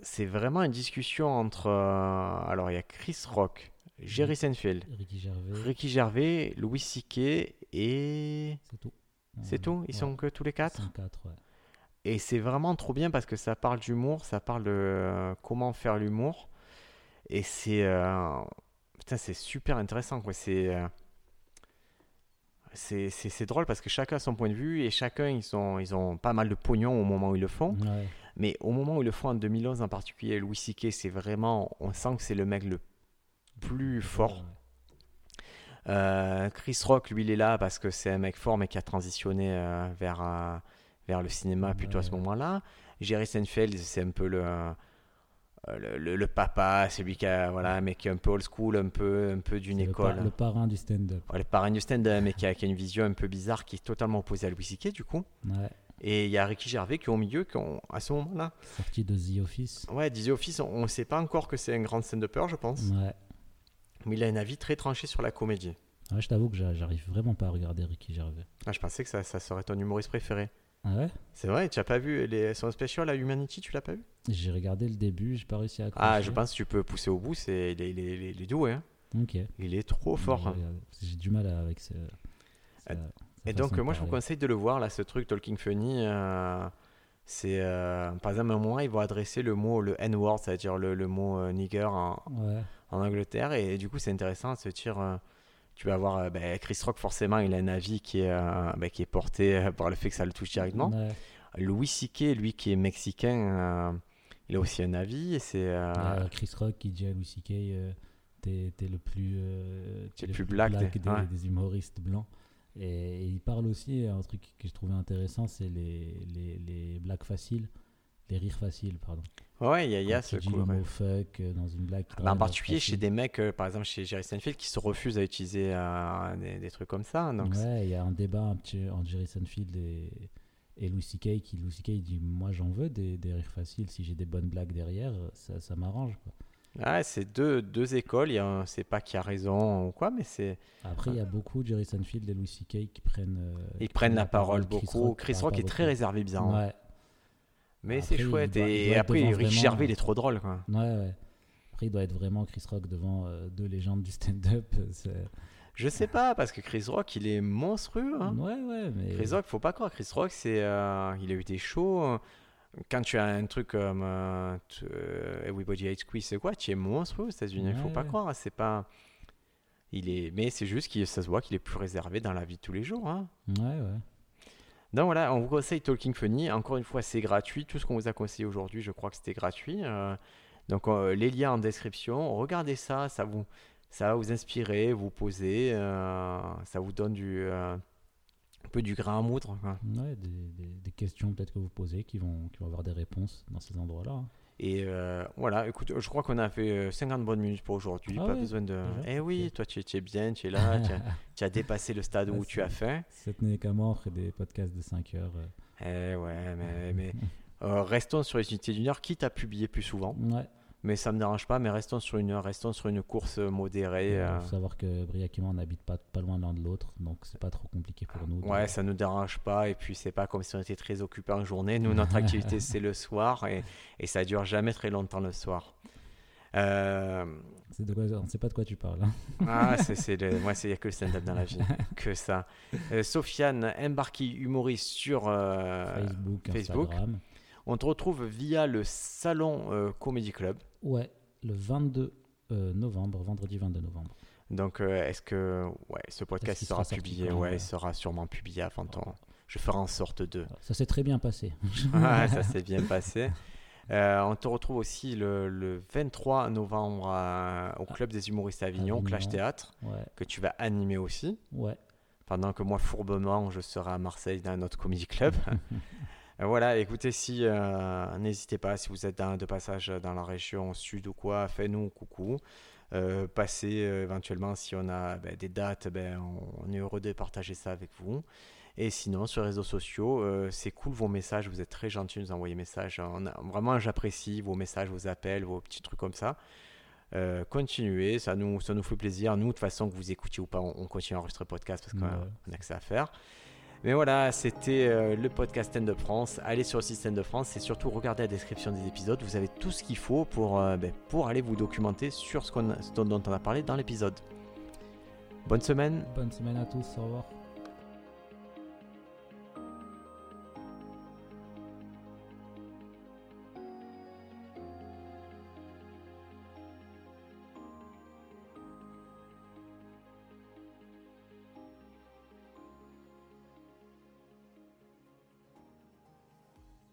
S1: c'est vraiment une discussion entre. alors il y a Chris Rock, Jerry Seinfeld,
S2: Ricky Gervais,
S1: Ricky Gervais, Louis C.K. et
S2: c'est tout.
S1: c'est tout? Ils sont que tous les
S2: ils
S1: quatre.
S2: sont quatre, ouais.
S1: Et c'est vraiment trop bien parce que ça parle d'humour, ça parle de euh, comment faire l'humour. Et c'est euh, putain, c'est super intéressant quoi. C'est euh, c'est drôle parce que chacun a son point de vue et chacun ils ont ils ont pas mal de pognon au moment où ils le font.
S2: Ouais.
S1: Mais au moment où ils le font en 2011 en particulier, Louis C.K. c'est vraiment on sent que c'est le mec le plus fort. Euh, Chris Rock, lui, il est là parce que c'est un mec fort, mais qui a transitionné euh, vers, vers le cinéma plutôt à ce moment-là. Jerry Seinfeld, c'est un peu le, euh, le, le- le papa, c'est lui qui a, voilà, un mec un peu old school, un peu, un peu d'une école.
S2: par- Le, parrain du stand-up.
S1: Ouais, le parrain du stand-up, mais qui a, qui a une vision un peu bizarre, qui est totalement opposée à Louis C.K. du coup.
S2: Ouais.
S1: Et il y a Ricky Gervais qui est au milieu, qui ont, à ce moment-là.
S2: Sorti de The Office.
S1: Ouais, Dizzy Office, on ne sait pas encore que c'est un grand stand-upper, je pense.
S2: Ouais.
S1: Mais il a un avis très tranché sur la comédie.
S2: Ouais, je t'avoue que j'a- j'arrive vraiment pas à regarder Ricky Gervais.
S1: Ah, je pensais que ça, ça serait ton humoriste préféré.
S2: Ah ouais?
S1: C'est vrai, tu n'as pas vu les, son special à Humanity, tu l'as pas vu?
S2: J'ai regardé le début, j'ai pas réussi à accrocher.
S1: Ah, je pense que tu peux pousser au bout, c'est, il, est, il, est, il est doué. Hein.
S2: Ok.
S1: Il est trop fort.
S2: J'ai du mal avec ce.
S1: Ah,
S2: sa-
S1: Et donc,
S2: de
S1: moi, je vous
S2: parler.
S1: conseille de le voir, là, ce truc Talking Funny. euh, c'est, euh, par exemple, à un moment, ils vont adresser le mot, le N-word, c'est-à-dire le, le mot euh, nigger en,
S2: Ouais.
S1: en Angleterre. Et, du coup, c'est intéressant de se dire. euh, tu vas avoir euh, ben, Chris Rock, forcément, il a un avis qui est, euh, ben, qui est porté euh, par le fait que ça le touche directement.
S2: Ouais.
S1: Louis C.K., lui qui est mexicain, il a aussi un avis. Et c'est. Euh,
S2: Chris Rock qui dit à Louis euh, t'es t'es le plus,
S1: T'es
S2: le
S1: plus black des-
S2: des,
S1: ouais.
S2: des humoristes blancs. Et, et il parle aussi, un truc que je trouvais intéressant, c'est les, les, les blagues faciles, les rires faciles, pardon.
S1: Ouais, il y a, y a ce coup.
S2: le
S1: ouais.
S2: fuck euh, dans une blague.
S1: Bah, en particulier chez des mecs, euh, par exemple chez Jerry Seinfeld, qui se refusent à utiliser euh, des, des trucs comme ça. Donc, c'est-
S2: Ouais, il y a un débat un petit, entre Jerry Seinfeld et, et Louis C.K. qui Louis C.K. dit moi j'en veux des, des rires faciles si j'ai des bonnes blagues derrière ça, ça m'arrange
S1: ouais, c'est deux, deux écoles. C'est pas qui a raison ou quoi, mais c'est
S2: Après il y a beaucoup de Jerry Seinfeld et Louis C.K. qui prennent euh,
S1: ils
S2: qui
S1: prennent la parole
S2: Chris
S1: beaucoup.
S2: Rock
S1: Chris Rock
S2: pas
S1: est très réservé, bizarrement.
S2: Ouais,
S1: Mais c'est chouette. et
S2: être
S1: après, Rick Gervais, il est trop drôle. Quoi.
S2: ouais, ouais. Après il doit être vraiment Chris Rock devant euh, deux légendes du stand-up. c'est-
S1: Je sais pas, parce que Chris Rock, il est monstrueux. hein.
S2: Ouais ouais mais
S1: Chris Rock, faut pas croire. Chris Rock, c'est, euh, il a eu des shows. euh, Quand tu as un truc comme euh, euh, Everybody Hates Chris, c'est quoi Tu es monstrueux aux États-Unis. faut
S2: Ouais,
S1: pas
S2: ouais.
S1: croire. C'est pas. Il est, mais c'est juste que ça se voit qu'il est plus réservé dans la vie de tous les jours. hein.
S2: ouais ouais.
S1: Donc voilà, on vous conseille Talking Funny. Encore une fois, c'est gratuit. Tout ce qu'on vous a conseillé aujourd'hui, je crois que c'était gratuit. Euh, donc euh, les liens en description. Regardez ça, ça vous, ça va vous inspirer, vous poser. euh, ça vous donne du, un peu du grain à moudre.
S2: des, des, des questions peut-être que vous posez qui vont, qui vont avoir des réponses dans ces endroits-là.
S1: Et euh, voilà, écoute, je crois qu'on a fait euh, 50 bonnes minutes pour aujourd'hui.
S2: Ah
S1: pas besoin de. Eh oui, toi tu, tu es bien, tu es là, tu, as, <laughs> tu as dépassé le stade
S2: Ah,
S1: où tu as fait.
S2: Cette n'est qu'à mort et des podcasts de 5 heures. euh.
S1: Eh ouais, mais, mais <laughs> euh, restons sur les unités d'une heure, quitte à publier plus souvent.
S2: Ouais.
S1: Mais ça me dérange pas, mais restons sur une restons sur une course modérée.
S2: Il
S1: euh,
S2: faut savoir que Briac et moi, on n'habite pas, pas loin l'un de l'autre, donc c'est pas trop compliqué pour nous.
S1: Ouais, ça nous dérange pas. Et puis, c'est pas comme si on était très occupés en journée. Nous, notre <laughs> activité, c'est le soir. Et, et ça dure jamais très longtemps le soir. Euh,
S2: C'est de quoi, on ne sait pas de quoi tu parles. hein.
S1: ah, c'est, c'est le- moi, il n'y a que le stand-up dans la vie. <laughs> que ça. Euh, Sofiane, embarqué humoriste sur euh,
S2: Facebook,
S1: Facebook.
S2: Instagram.
S1: On te retrouve via le Salon euh, Comedy Club.
S2: Ouais, le 22 euh, novembre, vendredi 22 novembre.
S1: Donc, euh, est-ce que ouais, ce podcast sera, publié? Ouais, il sera sûrement publié avant ton. Je ferai en sorte de.
S2: Ça s'est très bien passé.
S1: Ouais, <laughs> ça s'est bien passé. Euh, on te retrouve aussi le, le 23 novembre à- au Club des humoristes à Avignon,
S2: Avignon.
S1: Clash Théâtre,
S2: Ouais,
S1: que tu vas animer aussi.
S2: ouais.
S1: Pendant que moi, fourbement, je serai à Marseille dans notre comedy club. <laughs> Euh, voilà, écoutez, si euh, n'hésitez pas, si vous êtes de passage dans la région sud ou quoi, faites-nous coucou. Euh, passez euh, éventuellement si on a ben, des dates, ben, on, on est heureux de partager ça avec vous. Et sinon, sur les réseaux sociaux, c'est cool vos messages, vous êtes très gentils de nous envoyer des messages. On a- vraiment, j'apprécie vos messages, vos appels, vos petits trucs comme ça. Euh, continuez, ça nous, ça nous fait plaisir. Nous, de toute façon, que vous écoutiez ou pas, on, on continue à enregistrer le podcast parce qu'on
S2: Ouais.
S1: a que ça à faire. Mais voilà, c'était euh, le podcast Stand Up France. Allez sur le site Up France et surtout regardez la description des épisodes. Vous avez tout ce qu'il faut pour, euh, ben, pour aller vous documenter sur ce, qu'on a- ce dont on a parlé dans l'épisode. Bonne semaine.
S2: Bonne semaine à tous, au revoir.